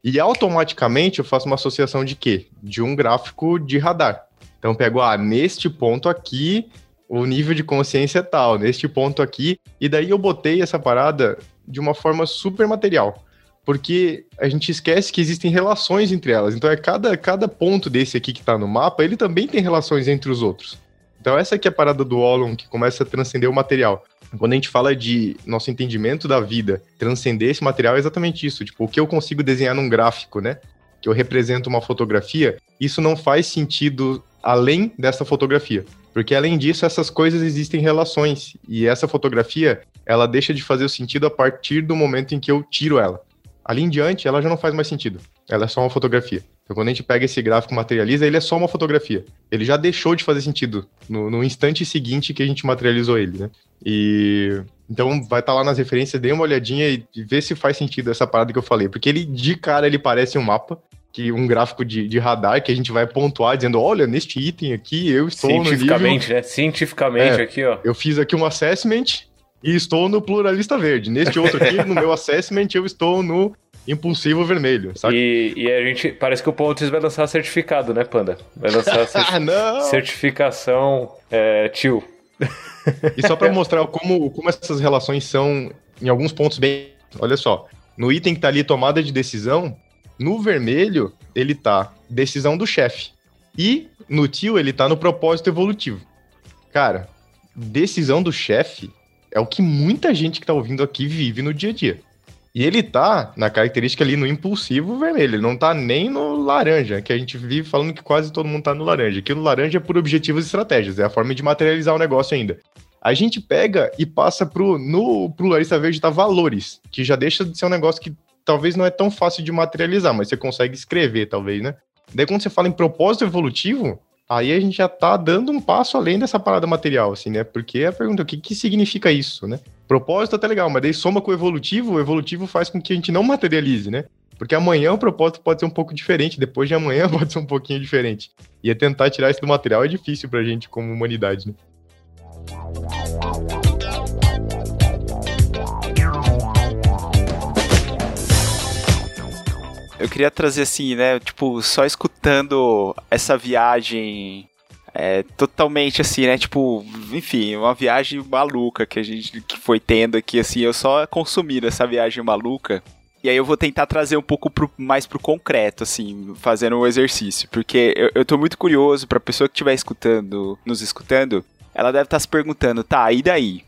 E automaticamente eu faço uma associação de quê? De um gráfico de radar. Então eu pego, ah, neste ponto aqui, o nível de consciência é tal, neste ponto aqui, e daí eu botei essa parada de uma forma super material. Porque a gente esquece que existem relações entre elas. Então é cada, cada ponto desse aqui que está no mapa, ele também tem relações entre os outros. Então essa aqui é a parada do Olon que começa a transcender o material. Quando a gente fala de nosso entendimento da vida, transcender esse material é exatamente isso. Tipo, o que eu consigo desenhar num gráfico, né? Que eu represento uma fotografia, isso não faz sentido além dessa fotografia. Porque além disso, essas coisas existem relações. E essa fotografia, ela deixa de fazer sentido a partir do momento em que eu tiro ela. Ali em diante, ela já não faz mais sentido. Ela é só uma fotografia. Então, quando a gente pega esse gráfico e materializa, ele é só uma fotografia. Ele já deixou de fazer sentido no, no instante seguinte que a gente materializou ele, né? E Então vai estar lá nas referências, dê uma olhadinha e vê se faz sentido essa parada que eu falei. Porque ele, de cara, ele parece um mapa, que um gráfico de, de radar que a gente vai pontuar dizendo, olha, neste item aqui eu estou no nível... Cientificamente, né? Cientificamente É. aqui, ó. Eu fiz aqui um assessment e estou no pluralista verde. Neste outro aqui, no meu assessment, eu estou no impulsivo vermelho, sabe? E, e a gente. Parece que o Pontes vai lançar certificado, né, Panda? Vai lançar <laughs> Ah, cer- não! certificação é, tio. E só para mostrar como, como essas relações são, em alguns pontos, bem. Olha só. No item que tá ali tomada de decisão, no vermelho, ele tá decisão do chefe. E no tio, ele tá no propósito evolutivo. Cara, decisão do chefe é o que muita gente que tá ouvindo aqui vive no dia a dia. E ele tá na característica ali no impulsivo vermelho, ele não tá nem no laranja, que a gente vive falando que quase todo mundo tá no laranja. Aqui no laranja é por objetivos e estratégias, é a forma de materializar o negócio ainda. A gente pega e passa pro. No pluralista verde tá valores, que já deixa de ser um negócio que talvez não é tão fácil de materializar, mas você consegue escrever, talvez, né? Daí quando você fala em propósito evolutivo, aí a gente já tá dando um passo além dessa parada material, assim, né? Porque a pergunta, o que, que significa isso, né? Propósito até legal, mas daí soma com o evolutivo, o evolutivo faz com que a gente não materialize, né? Porque amanhã o propósito pode ser um pouco diferente, depois de amanhã <laughs> pode ser um pouquinho diferente. E é tentar tirar isso do material é difícil pra gente como humanidade, né? Eu queria trazer assim, né? Tipo, só escutando essa viagem é, totalmente assim, né? Tipo, enfim, uma viagem maluca que a gente que foi tendo aqui, assim. Eu só consumi essa viagem maluca. E aí eu vou tentar trazer um pouco pro- mais pro concreto, assim, fazendo um exercício. Porque eu, eu tô muito curioso pra pessoa que estiver escutando, nos escutando, ela deve estar se perguntando, tá, e daí?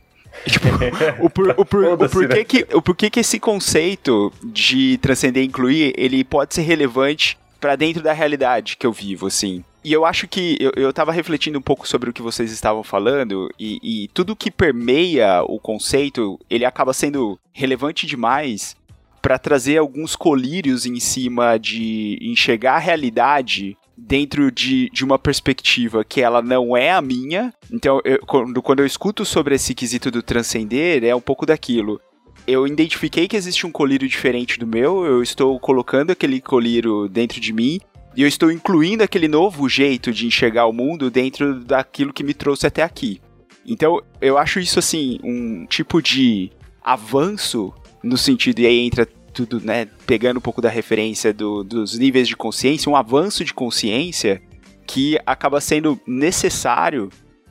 Tipo, <laughs> o, por, o, por- o porquê né? que, o porquê que esse conceito de transcender e incluir, ele pode ser relevante pra dentro da realidade que eu vivo, assim. E eu acho que eu, eu tava refletindo um pouco sobre o que vocês estavam falando, e, e tudo que permeia o conceito, ele acaba sendo relevante demais pra trazer alguns colírios em cima de enxergar a realidade dentro de, de uma perspectiva que ela não é a minha. Então, eu- quando, quando eu escuto sobre esse quesito do transcender, é um pouco daquilo. Eu identifiquei que existe um colírio diferente do meu, eu estou colocando aquele colírio dentro de mim, e eu estou incluindo aquele novo jeito de enxergar o mundo dentro daquilo que me trouxe até aqui. Então, eu acho isso assim, um tipo de avanço no sentido, e aí entra tudo, né, pegando um pouco da referência do- dos níveis de consciência, um avanço de consciência que acaba sendo necessário,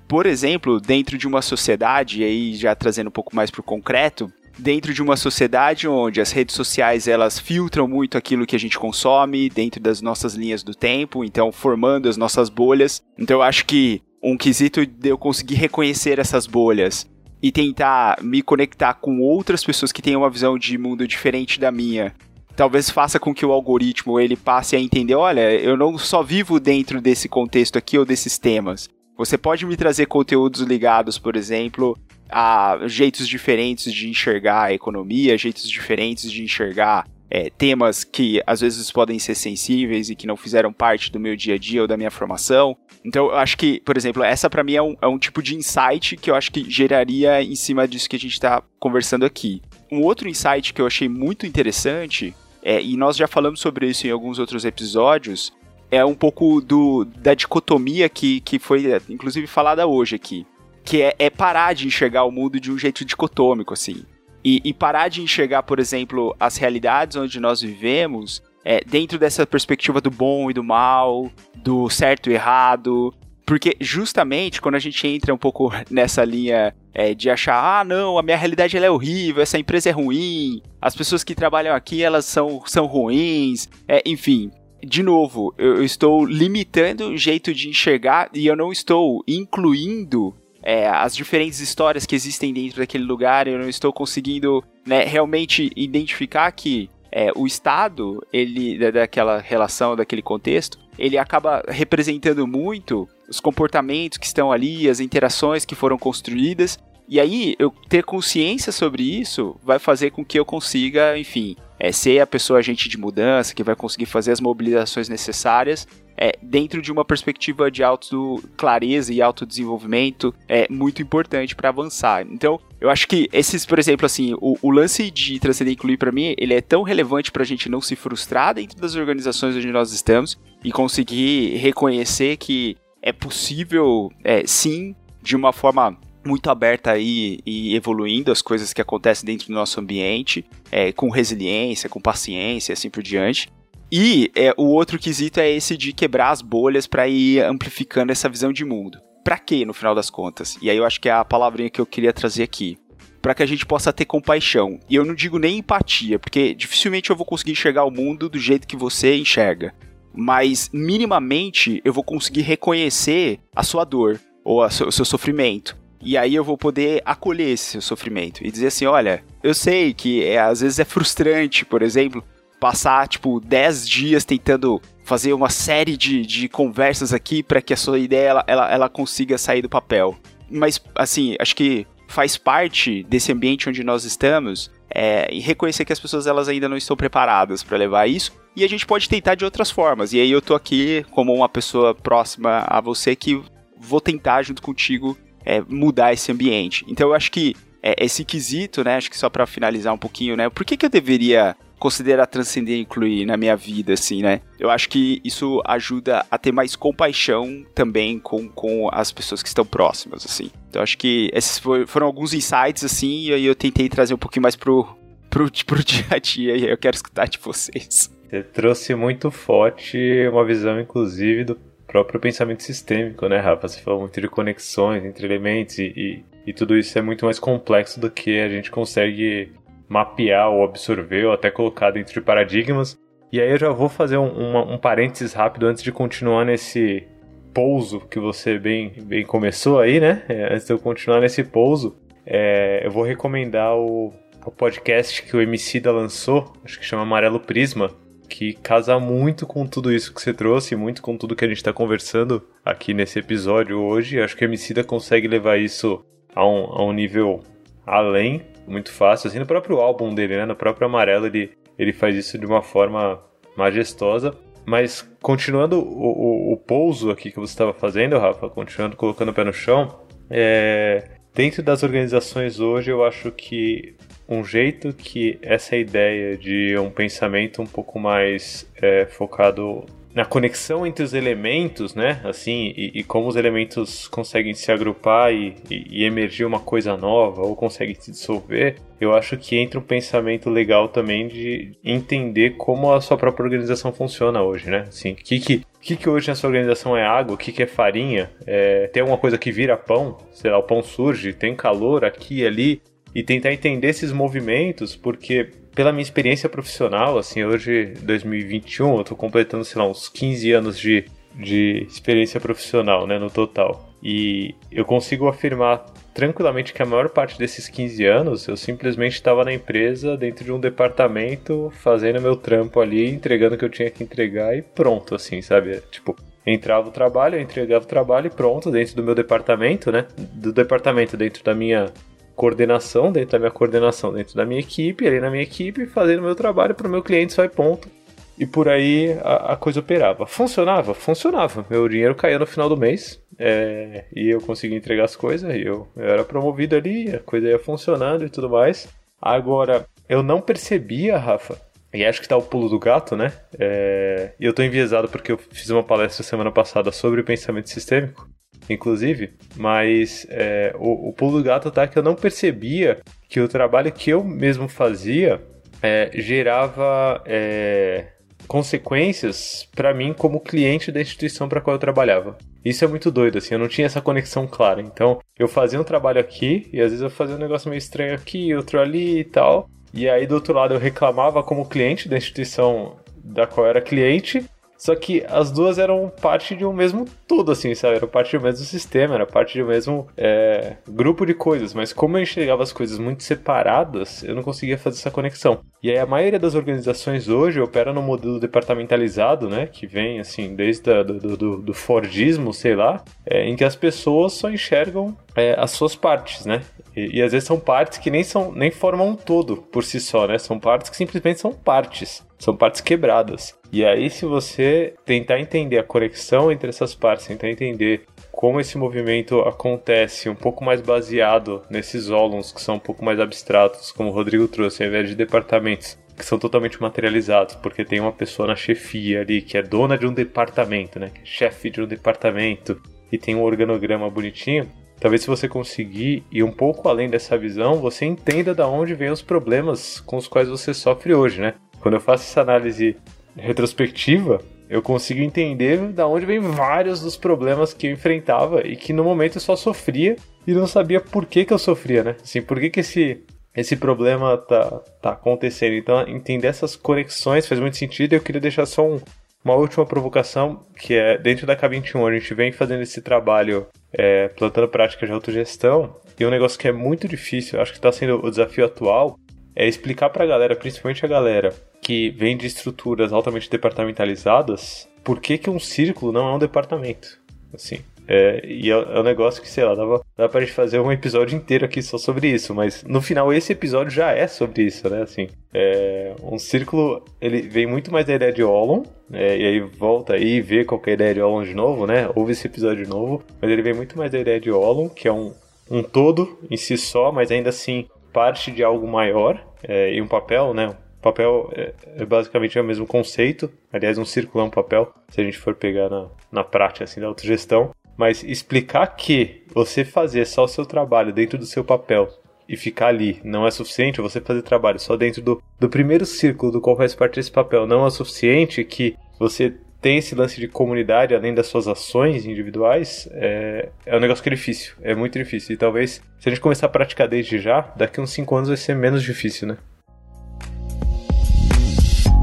por exemplo, dentro de uma sociedade, e aí já trazendo um pouco mais para o concreto, dentro de uma sociedade onde as redes sociais elas filtram muito aquilo que a gente consome dentro das nossas linhas do tempo, então formando as nossas bolhas. Então eu acho que um quesito de eu conseguir reconhecer essas bolhas e tentar me conectar com outras pessoas que têm uma visão de mundo diferente da minha, talvez faça com que o algoritmo ele passe a entender, olha, eu não só vivo dentro desse contexto aqui ou desses temas. Você pode me trazer conteúdos ligados, por exemplo, a jeitos diferentes de enxergar a economia, jeitos diferentes de enxergar é, temas que às vezes podem ser sensíveis e que não fizeram parte do meu dia a dia ou da minha formação. Então, eu acho que, por exemplo, essa pra mim é um, é um tipo de insight que eu acho que geraria em cima disso que a gente tá conversando aqui. Um outro insight que eu achei muito interessante, é, e nós já falamos sobre isso em alguns outros episódios, é um pouco do, da dicotomia que, que foi, inclusive, falada hoje aqui. Que é, é parar de enxergar o mundo de um jeito dicotômico, assim. E, e parar de enxergar, por exemplo, as realidades onde nós vivemos é, dentro dessa perspectiva do bom e do mal, do certo e errado. Porque justamente quando a gente entra um pouco <laughs> nessa linha é, de achar, ah, não, a minha realidade ela é horrível, essa empresa é ruim, as pessoas que trabalham aqui elas são, são ruins, é, enfim. De novo, eu, eu estou limitando o jeito de enxergar e eu não estou incluindo é, as diferentes histórias que existem dentro daquele lugar, eu não estou conseguindo né, realmente identificar que é, o Estado, ele da- daquela relação, daquele contexto, ele acaba representando muito os comportamentos que estão ali, as interações que foram construídas. E aí, eu ter consciência sobre isso vai fazer com que eu consiga, enfim, é, ser a pessoa agente de mudança, que vai conseguir fazer as mobilizações necessárias é, dentro de uma perspectiva de auto clareza e autodesenvolvimento é muito importante para avançar. Então, eu acho que esses, por exemplo, assim, o, o lance de transcender e incluir para mim, ele é tão relevante para a gente não se frustrar dentro das organizações onde nós estamos e conseguir reconhecer que é possível, é, sim, de uma forma muito aberta aí e evoluindo as coisas que acontecem dentro do nosso ambiente, é, com resiliência, com paciência, assim por diante. E é, o outro quesito é esse de quebrar as bolhas para ir amplificando essa visão de mundo. Para quê, no final das contas? E aí eu acho que é a palavrinha que eu queria trazer aqui. Para que a gente possa ter compaixão. E eu não digo nem empatia, porque dificilmente eu vou conseguir enxergar o mundo do jeito que você enxerga. Mas minimamente eu vou conseguir reconhecer a sua dor ou o seu sofrimento. E aí eu vou poder acolher esse seu sofrimento e dizer assim, olha, eu sei que é, às vezes é frustrante, por exemplo, passar tipo 10 dias tentando fazer uma série de, de conversas aqui para que a sua ideia ela, ela, ela consiga sair do papel. Mas assim, acho que faz parte desse ambiente onde nós estamos é, e reconhecer que as pessoas elas ainda não estão preparadas para levar isso e a gente pode tentar de outras formas. E aí eu tô aqui como uma pessoa próxima a você que vou tentar junto contigo é, mudar esse ambiente. Então eu acho que é, esse quesito, né, acho que só para finalizar um pouquinho, né, por que, que eu deveria considerar transcender e incluir na minha vida, assim, né? Eu acho que isso ajuda a ter mais compaixão também com, com as pessoas que estão próximas, assim. Então acho que esses foram alguns insights, assim, e aí eu tentei trazer um pouquinho mais pro, pro, pro <laughs> dia a dia, e eu quero escutar de vocês. Você trouxe muito forte uma visão, inclusive, do próprio pensamento sistêmico, né, Rafa? Você falou muito de conexões entre elementos e, e, e, tudo isso é muito mais complexo do que a gente consegue mapear ou absorver ou até colocar dentro de paradigmas. E aí eu já vou fazer um, uma, um parênteses rápido antes de continuar nesse pouso que você bem, bem começou aí, né? É, antes de eu continuar nesse pouso, é, eu vou recomendar o, o podcast que o MC da lançou, acho que chama Amarelo Prisma, que casa muito com tudo isso que você trouxe, muito com tudo que a gente está conversando aqui nesse episódio hoje. Acho que o Emicida consegue levar isso a um, a um nível além, muito fácil. Assim, no próprio álbum dele, né? no próprio Amarelo, ele, ele faz isso de uma forma majestosa. Mas continuando o, o, o pouso aqui que você estava fazendo, Rafa, continuando colocando o pé no chão, é, dentro das organizações hoje eu acho que um jeito que essa ideia de um pensamento um pouco mais é, focado na conexão entre os elementos, né? Assim, e, e, como os elementos conseguem se agrupar e, e, e, emergir uma coisa nova ou conseguem se dissolver, eu acho que entra um pensamento legal também de entender como a sua própria organização funciona hoje, né? Assim, o que que, que que hoje nessa organização é água, o que que é farinha, é, tem alguma coisa que vira pão, sei lá, o pão surge, tem calor aqui e ali, e tentar entender esses movimentos, porque pela minha experiência profissional, assim, hoje, 2021, eu tô completando, sei lá, uns 15 anos de, de experiência profissional, né, no total. E eu consigo afirmar tranquilamente que a maior parte desses 15 anos eu simplesmente estava na empresa, dentro de um departamento, fazendo meu trampo ali, entregando o que eu tinha que entregar e pronto, assim, sabe? Tipo, entrava o trabalho, eu entregava o trabalho e pronto, dentro do meu departamento, né? Do departamento, dentro da minha coordenação, dentro da minha coordenação, dentro da minha equipe, ali na minha equipe, fazendo meu trabalho para o meu cliente só e ponto. E por aí a, a, coisa operava. Funcionava? Funcionava. Meu dinheiro caía no final do mês é, e eu conseguia entregar as coisas. Eu, eu era promovido ali, a coisa ia funcionando e tudo mais. Agora, eu não percebia, Rafa, e acho que tá o pulo do gato, né? É, e eu tô enviesado porque eu fiz uma palestra semana passada sobre pensamento sistêmico inclusive, mas é, o, o pulo do gato tá que eu não percebia que o trabalho que eu mesmo fazia é, gerava é, consequências para mim como cliente da instituição para qual eu trabalhava. Isso é muito doido, assim, eu não tinha essa conexão clara. Então, eu fazia um trabalho aqui e às vezes eu fazia um negócio meio estranho aqui, outro ali e tal. E aí, do outro lado, eu reclamava como cliente da instituição da qual eu era cliente, só que as duas eram parte de um mesmo todo, assim, sabe? Era parte do mesmo sistema, era parte do mesmo é, grupo de coisas. Mas como eu enxergava as coisas muito separadas, eu não conseguia fazer essa conexão. E aí a maioria das organizações hoje opera no modelo departamentalizado, né? Que vem, assim, desde a, do, do, do Fordismo, sei lá, é, em que as pessoas só enxergam é, as suas partes, né? E, e, às vezes são partes que nem, são, nem formam um todo por si só, né? São partes que simplesmente são partes. São partes quebradas. E aí, se você tentar entender a conexão entre essas partes, tentar entender como esse movimento acontece, um pouco mais baseado nesses ólons que são um pouco mais abstratos, como o Rodrigo trouxe, ao invés de departamentos que são totalmente materializados, porque tem uma pessoa na chefia ali que é dona de um departamento, né? É chefe de um departamento e tem um organograma bonitinho. Talvez se você conseguir ir um pouco além dessa visão, você entenda da onde vêm os problemas com os quais você sofre hoje, né? Quando eu faço essa análise retrospectiva, eu consigo entender da onde vem vários dos problemas que eu enfrentava e que no momento eu só sofria e não sabia por que, que eu sofria, né? Assim, por que, que esse, esse problema tá, tá acontecendo. Então, entender essas conexões faz muito sentido e eu queria deixar só um, uma última provocação, que é dentro da K21, a gente vem fazendo esse trabalho é, plantando prática de autogestão, e um negócio que é muito difícil, acho que está sendo o desafio atual, é explicar para a galera, principalmente a galera que vem de estruturas altamente departamentalizadas, por que, que um círculo não é um departamento. Assim, é, e é, é, um negócio que, sei lá, dava, dava pra gente fazer um episódio inteiro aqui só sobre isso, mas no final esse episódio já é sobre isso, né? Assim, é, um círculo, ele vem muito mais da ideia de Olon, é, e aí volta aí e vê qual é a ideia de Olon de novo, né? Ouve esse episódio de novo, mas ele vem muito mais da ideia de Olon, que é um, um todo em si só, mas ainda assim parte de algo maior, é, e um papel, né? papel é, é, basicamente o mesmo conceito. Aliás, um círculo é um papel, se a gente for pegar na, na prática assim, da autogestão. Mas explicar que você fazer só o seu trabalho dentro do seu papel e ficar ali não é suficiente, você fazer trabalho só dentro do, do primeiro círculo do qual faz parte desse papel não é suficiente, que você tem esse lance de comunidade além das suas ações individuais, é, é um negócio que é difícil, é muito difícil. E talvez, se a gente começar a praticar desde já, daqui uns 5 anos vai ser menos difícil, né?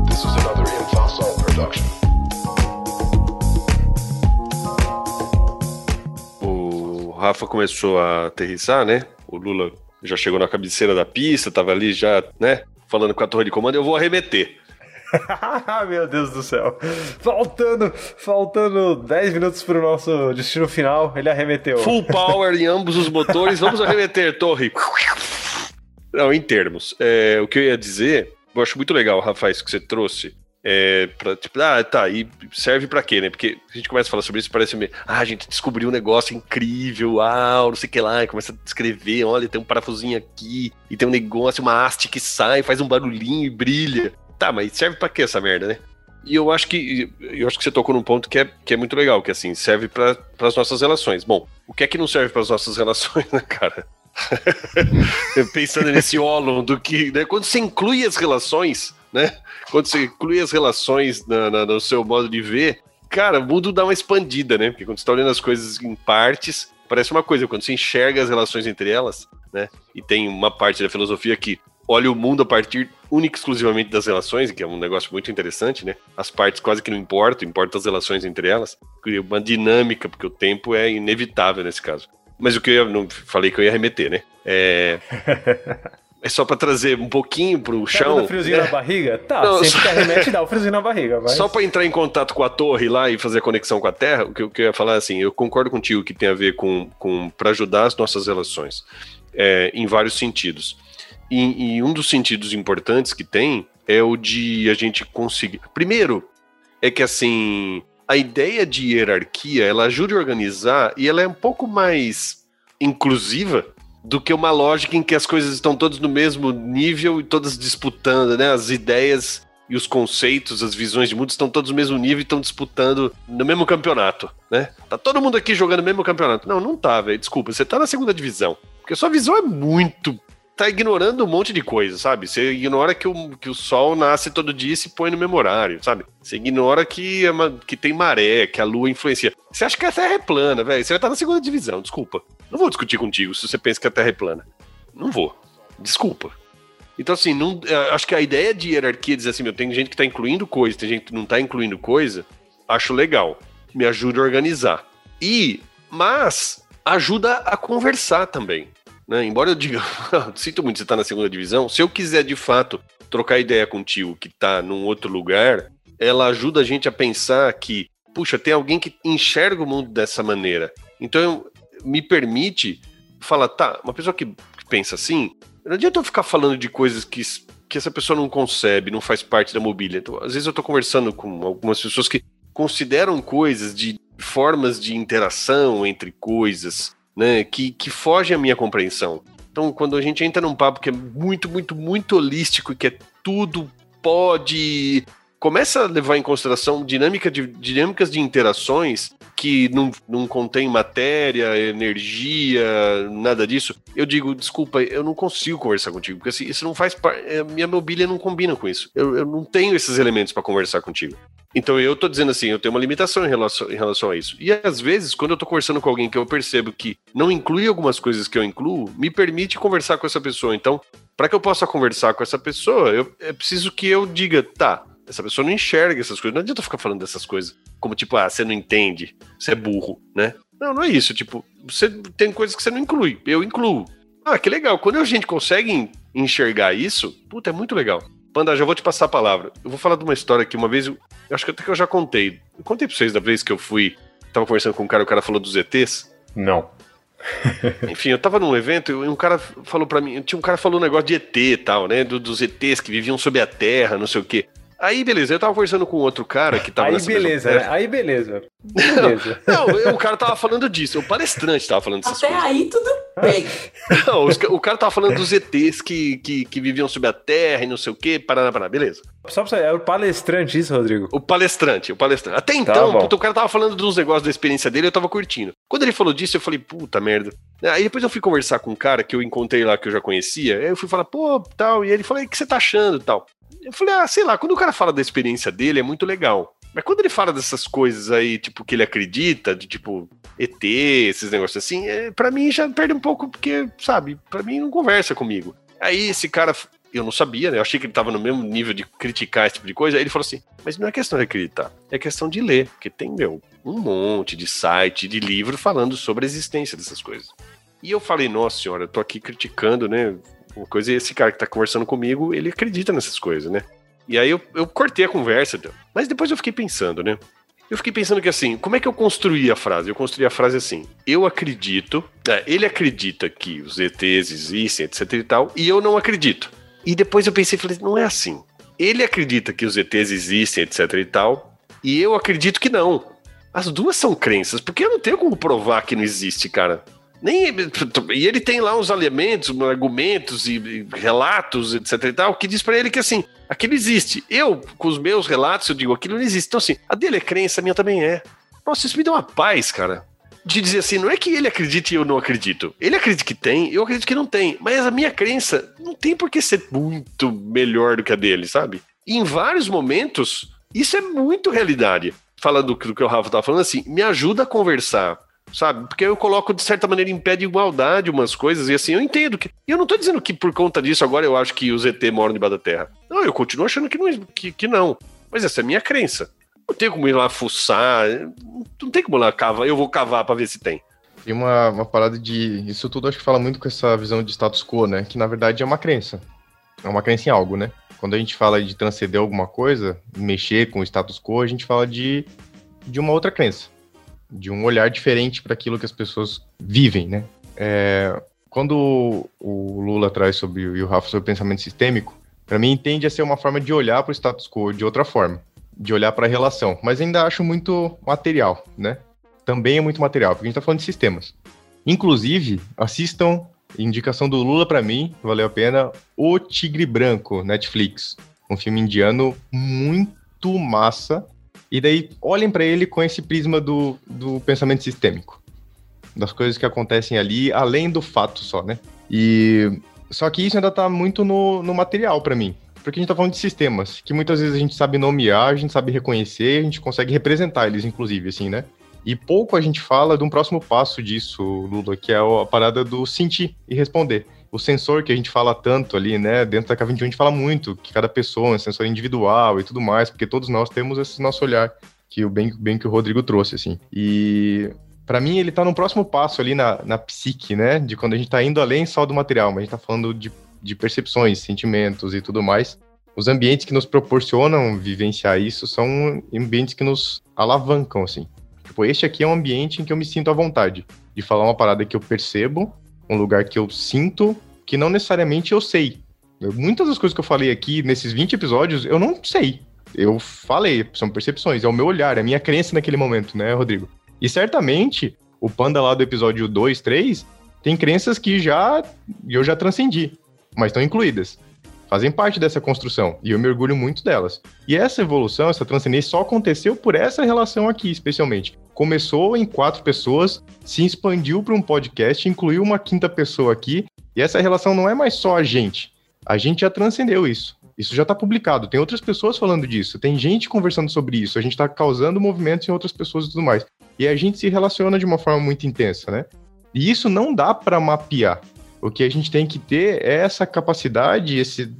This is another production. O Rafa começou a aterrissar, né? O Lula já chegou na cabeceira da pista, tava ali já, né? Falando com a torre de comando, eu vou arremeter. <laughs> Meu Deus do céu. Faltando, faltando 10 minutos para o nosso destino final, ele arremeteu. Full power em ambos os motores, vamos arremeter, torre. Não, em termos. É, o que eu ia dizer eu acho muito legal, Rafa, isso que você trouxe. É, pra, tipo, ah, tá, e serve para quê, né? Porque a gente começa a falar sobre isso, parece meio, ah, a gente descobriu um negócio incrível, ah, não sei o que lá, e começa a descrever, olha, tem um parafusinho aqui, e tem um negócio, uma haste que sai, faz um barulhinho e brilha. Tá, mas serve para quê essa merda, né? E eu acho que eu acho que você tocou num ponto que é, que é muito legal, que assim, serve para as nossas relações. Bom, o que é que não serve para as nossas relações, né, cara? <laughs> Pensando nesse óleo do que, né, quando você inclui as relações, né? Quando você inclui as relações na, na, no seu modo de ver, cara, o mundo dá uma expandida, né? Porque quando você está olhando as coisas em partes, parece uma coisa. Quando você enxerga as relações entre elas, né? E tem uma parte da filosofia que olha o mundo a partir única e exclusivamente das relações, que é um negócio muito interessante, né? As partes quase que não importam, importam as relações entre elas. Uma dinâmica, porque o tempo é inevitável nesse caso. Mas o que eu ia, não falei que eu ia remeter, né? É. <laughs> É só para trazer um pouquinho pro chão. Dá friozinho né? na barriga? Tá, não, sempre só... que arremete <laughs> dá o um friozinho na barriga. Mas... Só para entrar em contato com a torre lá e fazer a conexão com a Terra, o que eu, que eu ia falar assim, eu concordo contigo que tem a ver com, com para ajudar as nossas relações é, em vários sentidos. E, e um dos sentidos importantes que tem é o de a gente conseguir. Primeiro, é que assim, a ideia de hierarquia, ela ajuda a organizar e ela é um pouco mais inclusiva do que uma lógica em que as coisas estão todas no mesmo nível e todas disputando, né? As ideias e os conceitos, as visões de mundo estão todos no mesmo nível e estão disputando no mesmo campeonato, né? Tá todo mundo aqui jogando no mesmo campeonato. Não, não tá, velho. Desculpa, você tá na segunda divisão. Porque a sua visão é muito tá ignorando um monte de coisa, sabe? Você ignora que o, que o sol nasce todo dia e se põe no mesmo horário, sabe? Você ignora que, é uma, que tem maré, que a lua influencia. Você acha que a Terra é plana, velho? Você vai estar na segunda divisão, desculpa. Não vou discutir contigo se você pensa que a Terra é plana. Não vou. Desculpa. Então, assim, não, acho que a ideia de hierarquia, dizer assim, meu, tem gente que tá incluindo coisa, tem gente que não tá incluindo coisa, acho legal. Me ajuda a organizar. E, mas, ajuda a conversar também. Né? Embora eu diga, <laughs> sinto muito você estar tá na segunda divisão, se eu quiser de fato trocar ideia contigo que está num outro lugar, ela ajuda a gente a pensar que, puxa, tem alguém que enxerga o mundo dessa maneira. Então me permite falar, tá, uma pessoa que pensa assim, não adianta eu ficar falando de coisas que que essa pessoa não concebe, não faz parte da mobília. Então, às vezes eu tô conversando com algumas pessoas que consideram coisas de formas de interação entre coisas, né, que, que fogem à minha compreensão. Então, quando a gente entra num papo que é muito, muito, muito holístico, que é tudo pode começa a levar em consideração dinâmica de, dinâmicas de interações que não, não contém matéria, energia, nada disso, eu digo, desculpa, eu não consigo conversar contigo, porque assim, isso não faz parte, minha mobília não combina com isso. Eu, eu não tenho esses elementos para conversar contigo. Então eu tô dizendo assim, eu tenho uma limitação em relação, em relação a isso. E às vezes, quando eu tô conversando com alguém que eu percebo que não inclui algumas coisas que eu incluo, me permite conversar com essa pessoa. Então, para que eu possa conversar com essa pessoa, eu, é preciso que eu diga, tá, essa pessoa não enxerga essas coisas. Não adianta ficar falando dessas coisas. Como, tipo, ah, você não entende, você é burro, né? Não, não é isso. Tipo, você tem coisas que você não inclui. Eu incluo. Ah, que legal. Quando a gente consegue enxergar isso, puta, é muito legal. Panda, já vou te passar a palavra. Eu vou falar de uma história que uma vez, eu, acho que até que eu já contei. Eu contei pra vocês da vez que eu fui, tava conversando com um cara, o cara falou dos ETs. Não. <laughs> Enfim, eu tava num evento e um cara falou para mim, tinha um cara falou um negócio de ET e tal, né, do, dos ETs que viviam sob a terra, não sei o quê. Aí, beleza, eu tava conversando com outro cara que tava Aí, beleza, né? Aí, beleza. beleza. <laughs> Não, não, o cara tava falando disso, o palestrante tava falando dessas Até coisas. aí tudo bem. <laughs> Não, os o cara tava falando dos ETs que, que, que viviam sob a terra e não sei o quê, paraná, paraná, beleza. Só pra saber, é o palestrante isso, Rodrigo? O palestrante, o palestrante. Até então, bom. puta, o cara tava falando dos negócios da experiência dele, eu tava curtindo. Quando ele falou disso, eu falei, puta merda. Aí depois eu fui conversar com um cara que eu encontrei lá, que eu já conhecia, aí eu fui falar, pô, tal, e ele falou, o que você tá achando tal? Eu falei, ah, sei lá, quando o cara fala da experiência dele, é muito legal. Mas quando ele fala dessas coisas aí, tipo, que ele acredita, de tipo, ET, esses negócios assim, é, pra mim já perde um pouco, porque, sabe, pra mim não conversa comigo. Aí esse cara, eu não sabia, né? Eu achei que ele tava no mesmo nível de criticar esse tipo de coisa. Aí ele falou assim: Mas não é questão de acreditar, é questão de ler, porque tem, meu, um monte de site, de livro falando sobre a existência dessas coisas. E eu falei: Nossa senhora, eu tô aqui criticando, né? Uma coisa, e esse cara que tá conversando comigo, ele acredita nessas coisas, né? E aí eu, eu cortei a conversa, mas depois eu fiquei pensando, né? Eu fiquei pensando que assim, como é que eu construí a frase? Eu construí a frase assim: eu acredito, é, ele acredita que os ETs existem, etc e tal, e eu não acredito. E depois eu pensei, falei, não é assim. Ele acredita que os ETs existem, etc e tal, e eu acredito que não. As duas são crenças, porque eu não tenho como provar que não existe, cara. Nem, e ele tem lá uns elementos, argumentos e, e relatos, etc e tal, que diz pra ele que assim, aquilo existe. Eu, com os meus relatos, eu digo, aquilo não existe. Então assim, a dele é crença, a minha também é. Nossa, isso me deu uma paz, cara. De dizer assim, não é que ele acredite e eu não acredito. Ele acredita que tem, eu acredito que não tem. Mas a minha crença não tem por que ser muito melhor do que a dele, sabe? E em vários momentos, isso é muito realidade. Falando do que o Rafa tava falando, assim, me ajuda a conversar sabe? Porque eu coloco, de certa maneira, em pé de igualdade umas coisas, e assim, eu entendo que. E eu não tô dizendo que por conta disso agora eu acho que os ET moram debaixo da Terra. Não, eu continuo achando que não, que, que não. Mas essa é a minha crença. Não tem como ir lá fuçar, não tem como ir lá cavar, eu vou cavar pra ver se tem. Tem uma, uma parada de. Isso tudo acho que fala muito com essa visão de status quo, né? Que na verdade é uma crença. É uma crença em algo, né? Quando a gente fala de transcender alguma coisa, mexer com o status quo, a gente fala de, de uma outra crença. De um olhar diferente para aquilo que as pessoas vivem, né? É, quando o Lula traz sobre e o Rafa sobre pensamento sistêmico, para mim tende a ser uma forma de olhar para o status quo de outra forma, de olhar para a relação, mas ainda acho muito material, né? Também é muito material, porque a gente está falando de sistemas. Inclusive, assistam indicação do Lula para mim, valeu a pena, O Tigre Branco, Netflix, um filme indiano muito massa. E daí olhem para ele com esse prisma do, do pensamento sistêmico, das coisas que acontecem ali, além do fato só, né? E só que isso ainda tá muito no, no material para mim. Porque a gente tá falando de sistemas, que muitas vezes a gente sabe nomear, a gente sabe reconhecer, a gente consegue representar eles, inclusive, assim, né? E pouco a gente fala de um próximo passo disso, Lula, que é a parada do sentir e responder. O sensor que a gente fala tanto ali, né? Dentro da K21 a gente fala muito que cada pessoa é um sensor individual e tudo mais, porque todos nós temos esse nosso olhar, que o bem, bem que o Rodrigo trouxe, assim. E para mim ele tá no próximo passo ali na, na psique, né? De quando a gente tá indo além só do material, mas a gente tá falando de, de percepções, sentimentos e tudo mais. Os ambientes que nos proporcionam vivenciar isso são ambientes que nos alavancam, assim. Tipo, este aqui é um ambiente em que eu me sinto à vontade de falar uma parada que eu percebo, um lugar que eu sinto, que não necessariamente eu sei, muitas das coisas que eu falei aqui nesses 20 episódios, eu não sei. Eu falei, são percepções, é o meu olhar, é a minha crença naquele momento, né, Rodrigo? E certamente, o Panda lá do episódio 2, 3, tem crenças que já eu já transcendi, mas estão incluídas. Fazem parte dessa construção, e eu me orgulho muito delas. E essa evolução, essa transcendência só aconteceu por essa relação aqui, especialmente. Começou em quatro pessoas, se expandiu para um podcast, incluiu uma quinta pessoa aqui, e essa relação não é mais só a gente. A gente já transcendeu isso. Isso já está publicado. Tem outras pessoas falando disso. Tem gente conversando sobre isso. A gente está causando movimentos em outras pessoas e tudo mais. E a gente se relaciona de uma forma muito intensa, né? E isso não dá para mapear. O que a gente tem que ter é essa capacidade, esse,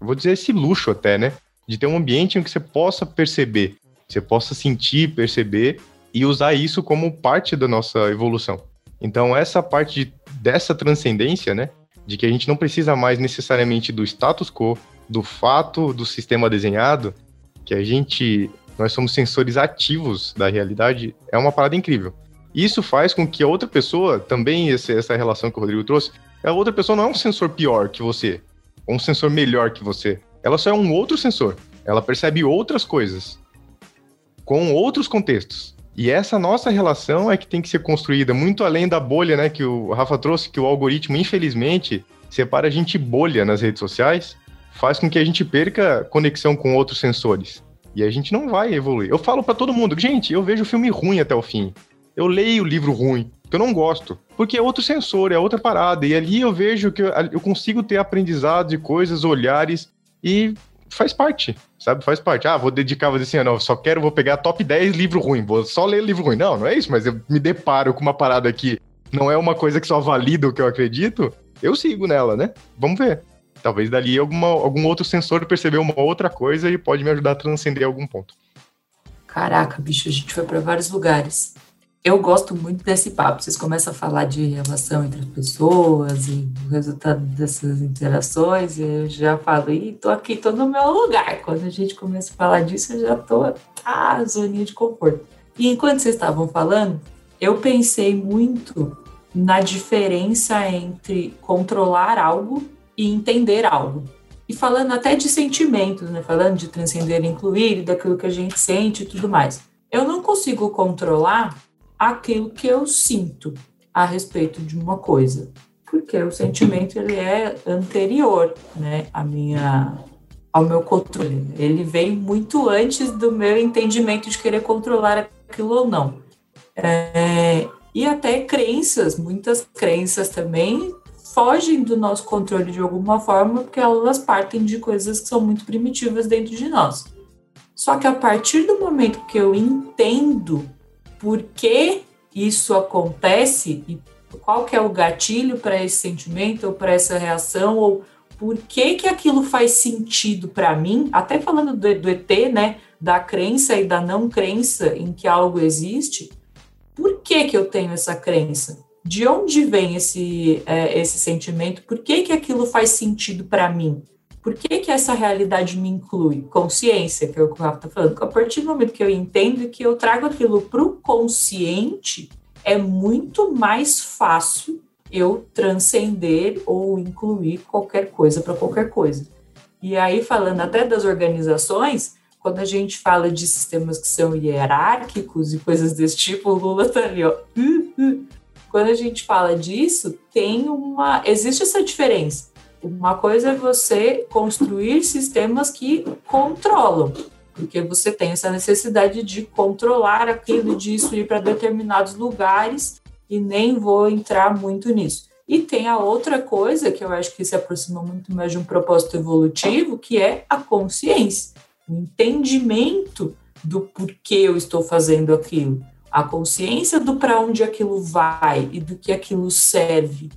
vou dizer esse luxo até, né? De ter um ambiente em que você possa perceber, você possa sentir, perceber e usar isso como parte da nossa evolução. Então essa parte de- dessa transcendência, né? De que a gente não precisa mais necessariamente do status quo, do fato, do sistema desenhado, que a gente, nós somos sensores ativos da realidade, é uma parada incrível. Isso faz com que a outra pessoa, também esse- essa relação que o Rodrigo trouxe, a outra pessoa não é um sensor pior que você, ou um sensor melhor que você. Ela só é um outro sensor. Ela percebe outras coisas, com outros contextos. E essa nossa relação é que tem que ser construída muito além da bolha, né, que o Rafa trouxe, que o algoritmo, infelizmente, separa a gente bolha nas redes sociais, faz com que a gente perca conexão com outros sensores. E a gente não vai evoluir. Eu falo pra todo mundo, gente, eu vejo filme ruim até o fim. Eu leio livro ruim, que eu não gosto. Porque é outro sensor, é outra parada. E ali eu vejo que eu consigo ter aprendizado de coisas, olhares, e faz parte, sabe? Faz parte. Ah, vou dedicar, vou dizer assim, ah, não, só quero, vou pegar top 10 livro ruim, vou só ler livro ruim. Não, não é isso, mas eu me deparo com uma parada que não é uma coisa que só valida o que eu acredito, eu sigo nela, né? Vamos ver. Talvez dali alguma, algum outro sensor percebeu uma outra coisa e pode me ajudar a transcender algum ponto. Caraca, bicho, a gente foi para vários lugares. Eu gosto muito desse papo. Vocês começam a falar de relação entre as pessoas e o resultado dessas interações, e eu já falo, ih, tô aqui, tô no meu lugar. Quando a gente começa a falar disso, eu já tô, ah, zoninha de conforto. E enquanto vocês estavam falando, eu pensei muito na diferença entre controlar algo e entender algo. E falando até de sentimentos, né? Falando de transcender e incluir, daquilo que a gente sente e tudo mais. Eu não consigo controlar aquilo que eu sinto a respeito de uma coisa, porque o sentimento ele é anterior, né, à minha ao meu controle. Ele vem muito antes do meu entendimento de querer controlar aquilo ou não. É, e até crenças, muitas crenças também fogem do nosso controle de alguma forma, porque elas partem de coisas que são muito primitivas dentro de nós. Só que a partir do momento que eu entendo por que isso acontece e qual que é o gatilho para esse sentimento ou para essa reação ou por que que aquilo faz sentido para mim, até falando do, do ET, né, da crença e da não crença em que algo existe, por que que eu tenho essa crença? De onde vem esse, é, esse sentimento? Por que que aquilo faz sentido para mim? Por que que essa realidade me inclui? Consciência, que é o que o Rafa está falando. A partir do momento que eu entendo que eu trago aquilo para o consciente, é muito mais fácil eu transcender ou incluir qualquer coisa para qualquer coisa. E aí, falando até das organizações, quando a gente fala de sistemas que são hierárquicos e coisas desse tipo, o Lula tá ali, ó. Uh, uh. Quando a gente fala disso, tem uma. Existe essa diferença. Uma coisa é você construir sistemas que controlam, porque você tem essa necessidade de controlar aquilo, disso, ir para determinados lugares, e nem vou entrar muito nisso. E tem a outra coisa que eu acho que se aproxima muito mais de um propósito evolutivo, que é a consciência, o entendimento do porquê eu estou fazendo aquilo, a consciência do para onde aquilo vai e do que aquilo serve.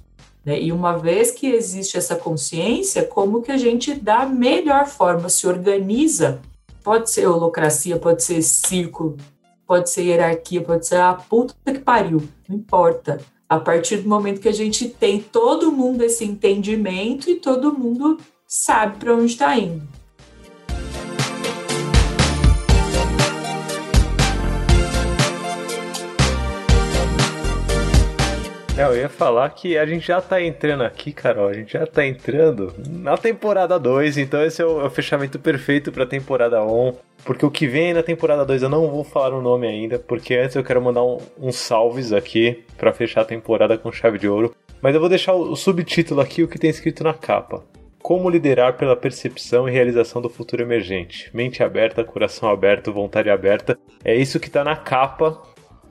Né? E uma vez que existe essa consciência, como que a gente, da melhor forma, se organiza? Pode ser holocracia, pode ser círculo, pode ser hierarquia, pode ser a puta que pariu, não importa. A partir do momento que a gente tem todo mundo esse entendimento e todo mundo sabe para onde está indo. É eu ia falar que a gente já tá entrando aqui, Carol. A gente já tá entrando na temporada 2, então esse é o, é o fechamento perfeito pra temporada 1. Porque o que vem na temporada 2 eu não vou falar o nome ainda, porque antes eu quero mandar um, uns salves aqui pra fechar a temporada com chave de ouro. Mas eu vou deixar o, o subtítulo aqui, o que tem escrito na capa. Como liderar pela percepção e realização do futuro emergente. Mente aberta, coração aberto, vontade aberta. É isso que tá na capa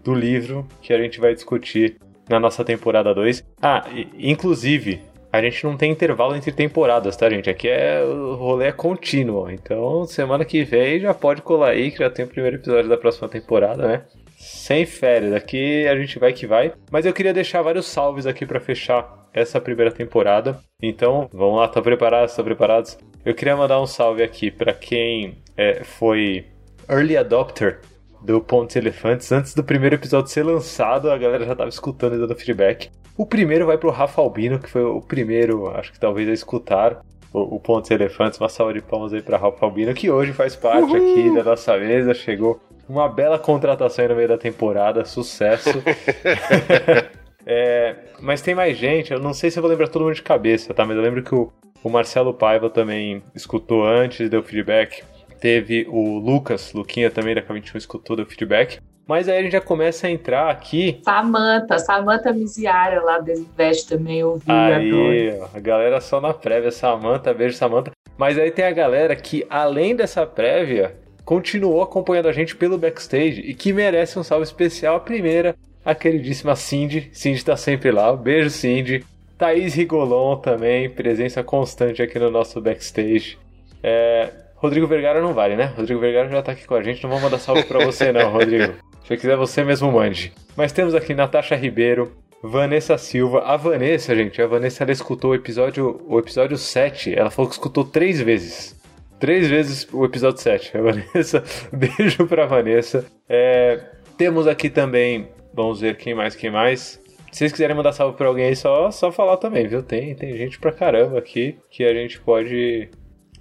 do livro que a gente vai discutir na nossa temporada 2. Ah, inclusive, a gente não tem intervalo entre temporadas, tá, gente? Aqui é o rolê é contínuo. Então, semana que vem já pode colar aí que já tem o primeiro episódio da próxima temporada, né? Sem férias, aqui a gente vai que vai. Mas eu queria deixar vários salves aqui pra fechar essa primeira temporada. Então, vamos lá, tá preparados? Tá preparados? Eu queria mandar um salve aqui pra quem é, foi early adopter do Pontos Elefantes. Antes do primeiro episódio ser lançado, a galera já tava escutando e dando feedback. O primeiro vai pro Rafa Albino, que foi o primeiro, acho que talvez a escutar o, o Pontos Elefantes. Uma salva de palmas aí pra Rafa Albino, que hoje faz parte aqui da nossa mesa. Chegou uma bela contratação aí no meio da temporada, sucesso. <laughs> <laughs> É, mas tem mais gente, eu não sei se eu vou lembrar todo mundo de cabeça, tá? Mas eu lembro que o, o Marcelo Paiva também escutou antes, deu feedback. Teve o Lucas, Luquinha também da K21 escutou, deu feedback. Mas aí a gente já começa a entrar aqui. Samanta, Samanta Miziara lá da Invest também ouviu. Aí, ó, a galera só na prévia, Samanta, beijo Samanta. Mas aí tem a galera que, além dessa prévia, continuou acompanhando a gente pelo backstage e que merece um salve especial. A primeira, a queridíssima Cindy. Cindy tá sempre lá. Beijo, Cindy. Thaís Rigolon também, presença constante aqui no nosso backstage. É, Rodrigo Vergara não vale, né? Rodrigo Vergara já tá aqui com a gente, não vou mandar salve pra você não, <laughs> Rodrigo. Se quiser você mesmo mande. Mas temos aqui Natasha Ribeiro, Vanessa Silva. A Vanessa, gente, a Vanessa ela escutou o episódio, o episódio 7. Ela falou que escutou três vezes. Três vezes o episódio 7. A Vanessa, <laughs> beijo pra Vanessa. É, temos aqui também, vamos ver quem mais, quem mais. Se vocês quiserem mandar salve pra alguém aí, só, só falar também, viu? Tem, tem gente pra caramba aqui que a gente pode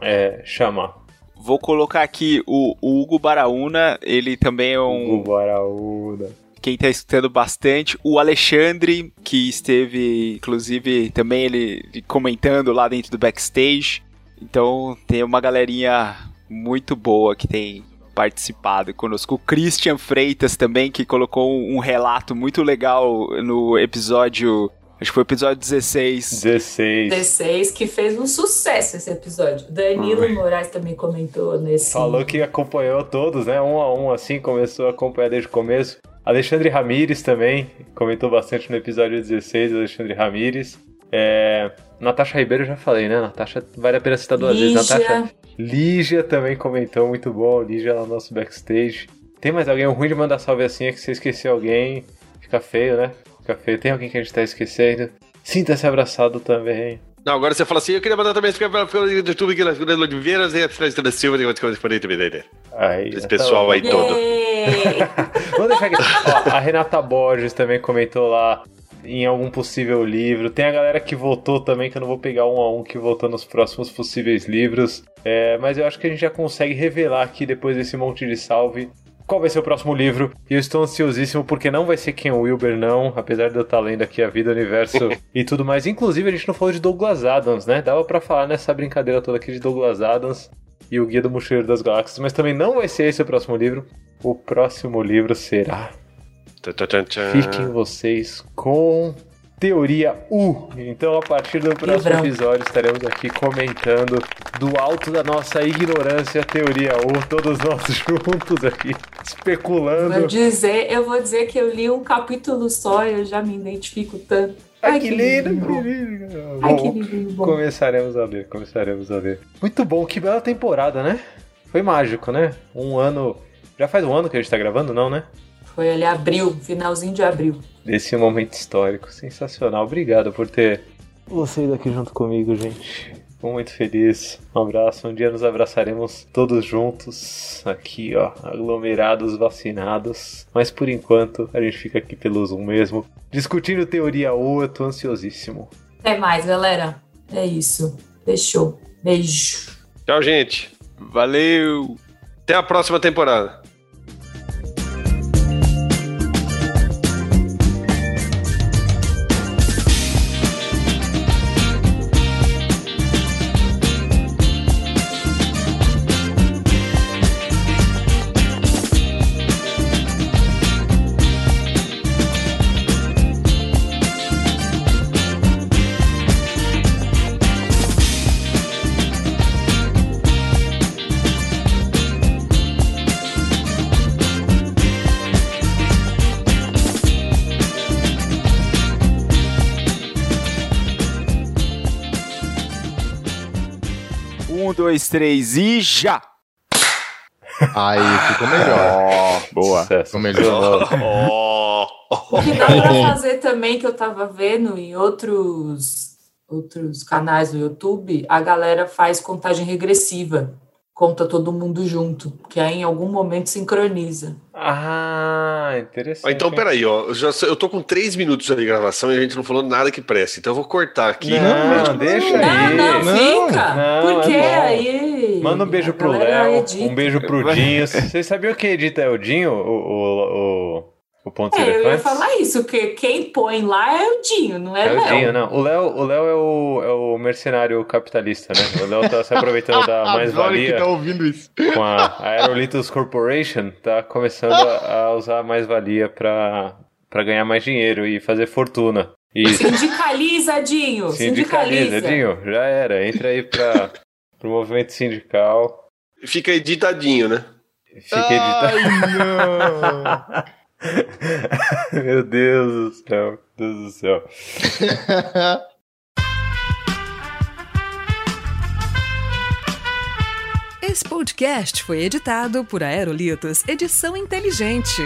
é, chamar. Vou colocar aqui o, o Hugo Baraúna, ele também é um. O Baraúna. Quem tá escutando bastante. O Alexandre, que esteve, inclusive, também ele comentando lá dentro do backstage. Então tem uma galerinha muito boa que tem participado conosco. O Christian Freitas também, que colocou um relato muito legal no episódio. Acho que foi o episódio 16. 16. 16, que fez um sucesso esse episódio. Danilo Moraes também comentou nesse. Falou que acompanhou todos, né? Um a um, assim, começou a acompanhar desde o começo. Alexandre Ramires também comentou bastante no episódio 16, Alexandre Ramires. É... Natasha Ribeiro eu já falei, né? Natasha vale a pena citar duas vezes. Lígia. Natasha Lígia também comentou, muito bom. Lígia lá no nosso backstage. Tem mais alguém? O ruim de mandar salve assim é que se esquecer alguém, fica feio, né? Fica feio. Tem alguém que a gente tá esquecendo? Sinta-se abraçado também. Não, agora você fala assim, eu queria mandar também pelo YouTube que na Vieras e a da Silva, Esse tá pessoal aí todo. <laughs> Vamos deixar aqui. Ó, a Renata Borges também comentou lá em algum possível livro. Tem a galera que votou também, que eu não vou pegar um a um, que votou nos próximos possíveis livros. É, mas eu acho que a gente já consegue revelar aqui, depois desse monte de salve, qual vai ser o próximo livro. E eu estou ansiosíssimo, porque não vai ser Ken Wilber, não. Apesar de eu estar lendo aqui a vida, o universo <laughs> e tudo mais. Inclusive, a gente não falou de Douglas Adams, né? Dava pra falar nessa brincadeira toda aqui de Douglas Adams e o Guia do Mochileiro das Galáxias. Mas também não vai ser esse o próximo livro. O próximo livro será. Fiquem vocês com Teoria U. Então, a partir do próximo episódio, estaremos aqui comentando do alto da nossa ignorância, Teoria U, todos nós <laughs> juntos aqui, Vou especulando. dizer, eu vou dizer que eu li um capítulo só e eu já me identifico tanto. Ai, que lindo, que lindo. Ai, que lindo. bom. Começaremos a ver, começaremos a ver. Muito bom, que bela temporada, né? Foi mágico, né? Um ano. Já faz um ano que a gente tá gravando, não, né? Foi ali abril, finalzinho de abril. Desse momento histórico. Sensacional. Obrigado por ter vocês aqui junto comigo, gente. Fico muito feliz. Um abraço. Um dia nos abraçaremos todos juntos, aqui, ó, aglomerados, vacinados. Mas por enquanto, a gente fica aqui pelo Zoom mesmo, discutindo teoria U. Eu tô ansiosíssimo. Até mais, galera. É isso. Fechou. Beijo. Tchau, gente. Valeu! Até a próxima temporada. Dois, três e já! Aí ficou melhor. Boa. Sucesso. Ficou melhor. Oh, O que dá pra fazer também, que eu tava vendo em outros, outros canais do YouTube, a galera faz contagem regressiva. Conta todo mundo junto, que aí em algum momento sincroniza. Ah, interessante. Ah, Então, peraí, ó. Eu, já, eu tô com três minutos de gravação e a gente não falou nada que preste. Então eu vou cortar aqui. Não, deixa Não, aí. não, Não, fica. não, porque é aí. Manda um beijo a pro Léo, edita. um beijo pro Dinho. Vocês sabiam que edita é o Dinho, o, o, o, o Pontos É, eu ia Elefantes? falar isso, porque quem põe lá é o Dinho, não é, É o Léo. Dinho, não. O Léo, o Léo é, o, é o mercenário capitalista, né? O Léo tá se aproveitando da <laughs> que mais-valia tá ouvindo isso. com a Aerolitos Corporation, tá começando a, a usar a mais-valia pra, pra ganhar mais dinheiro e fazer fortuna. E Sindicaliza, Dinho. sindicaliza, Sindicaliza. Dinho, já era. Entra aí pra, pro movimento sindical. Fica editadinho, né? Fica editado. Ai, não. <laughs> <laughs> Meu Deus do céu, Deus do céu. Esse podcast foi editado por Aerolitos Edição Inteligente.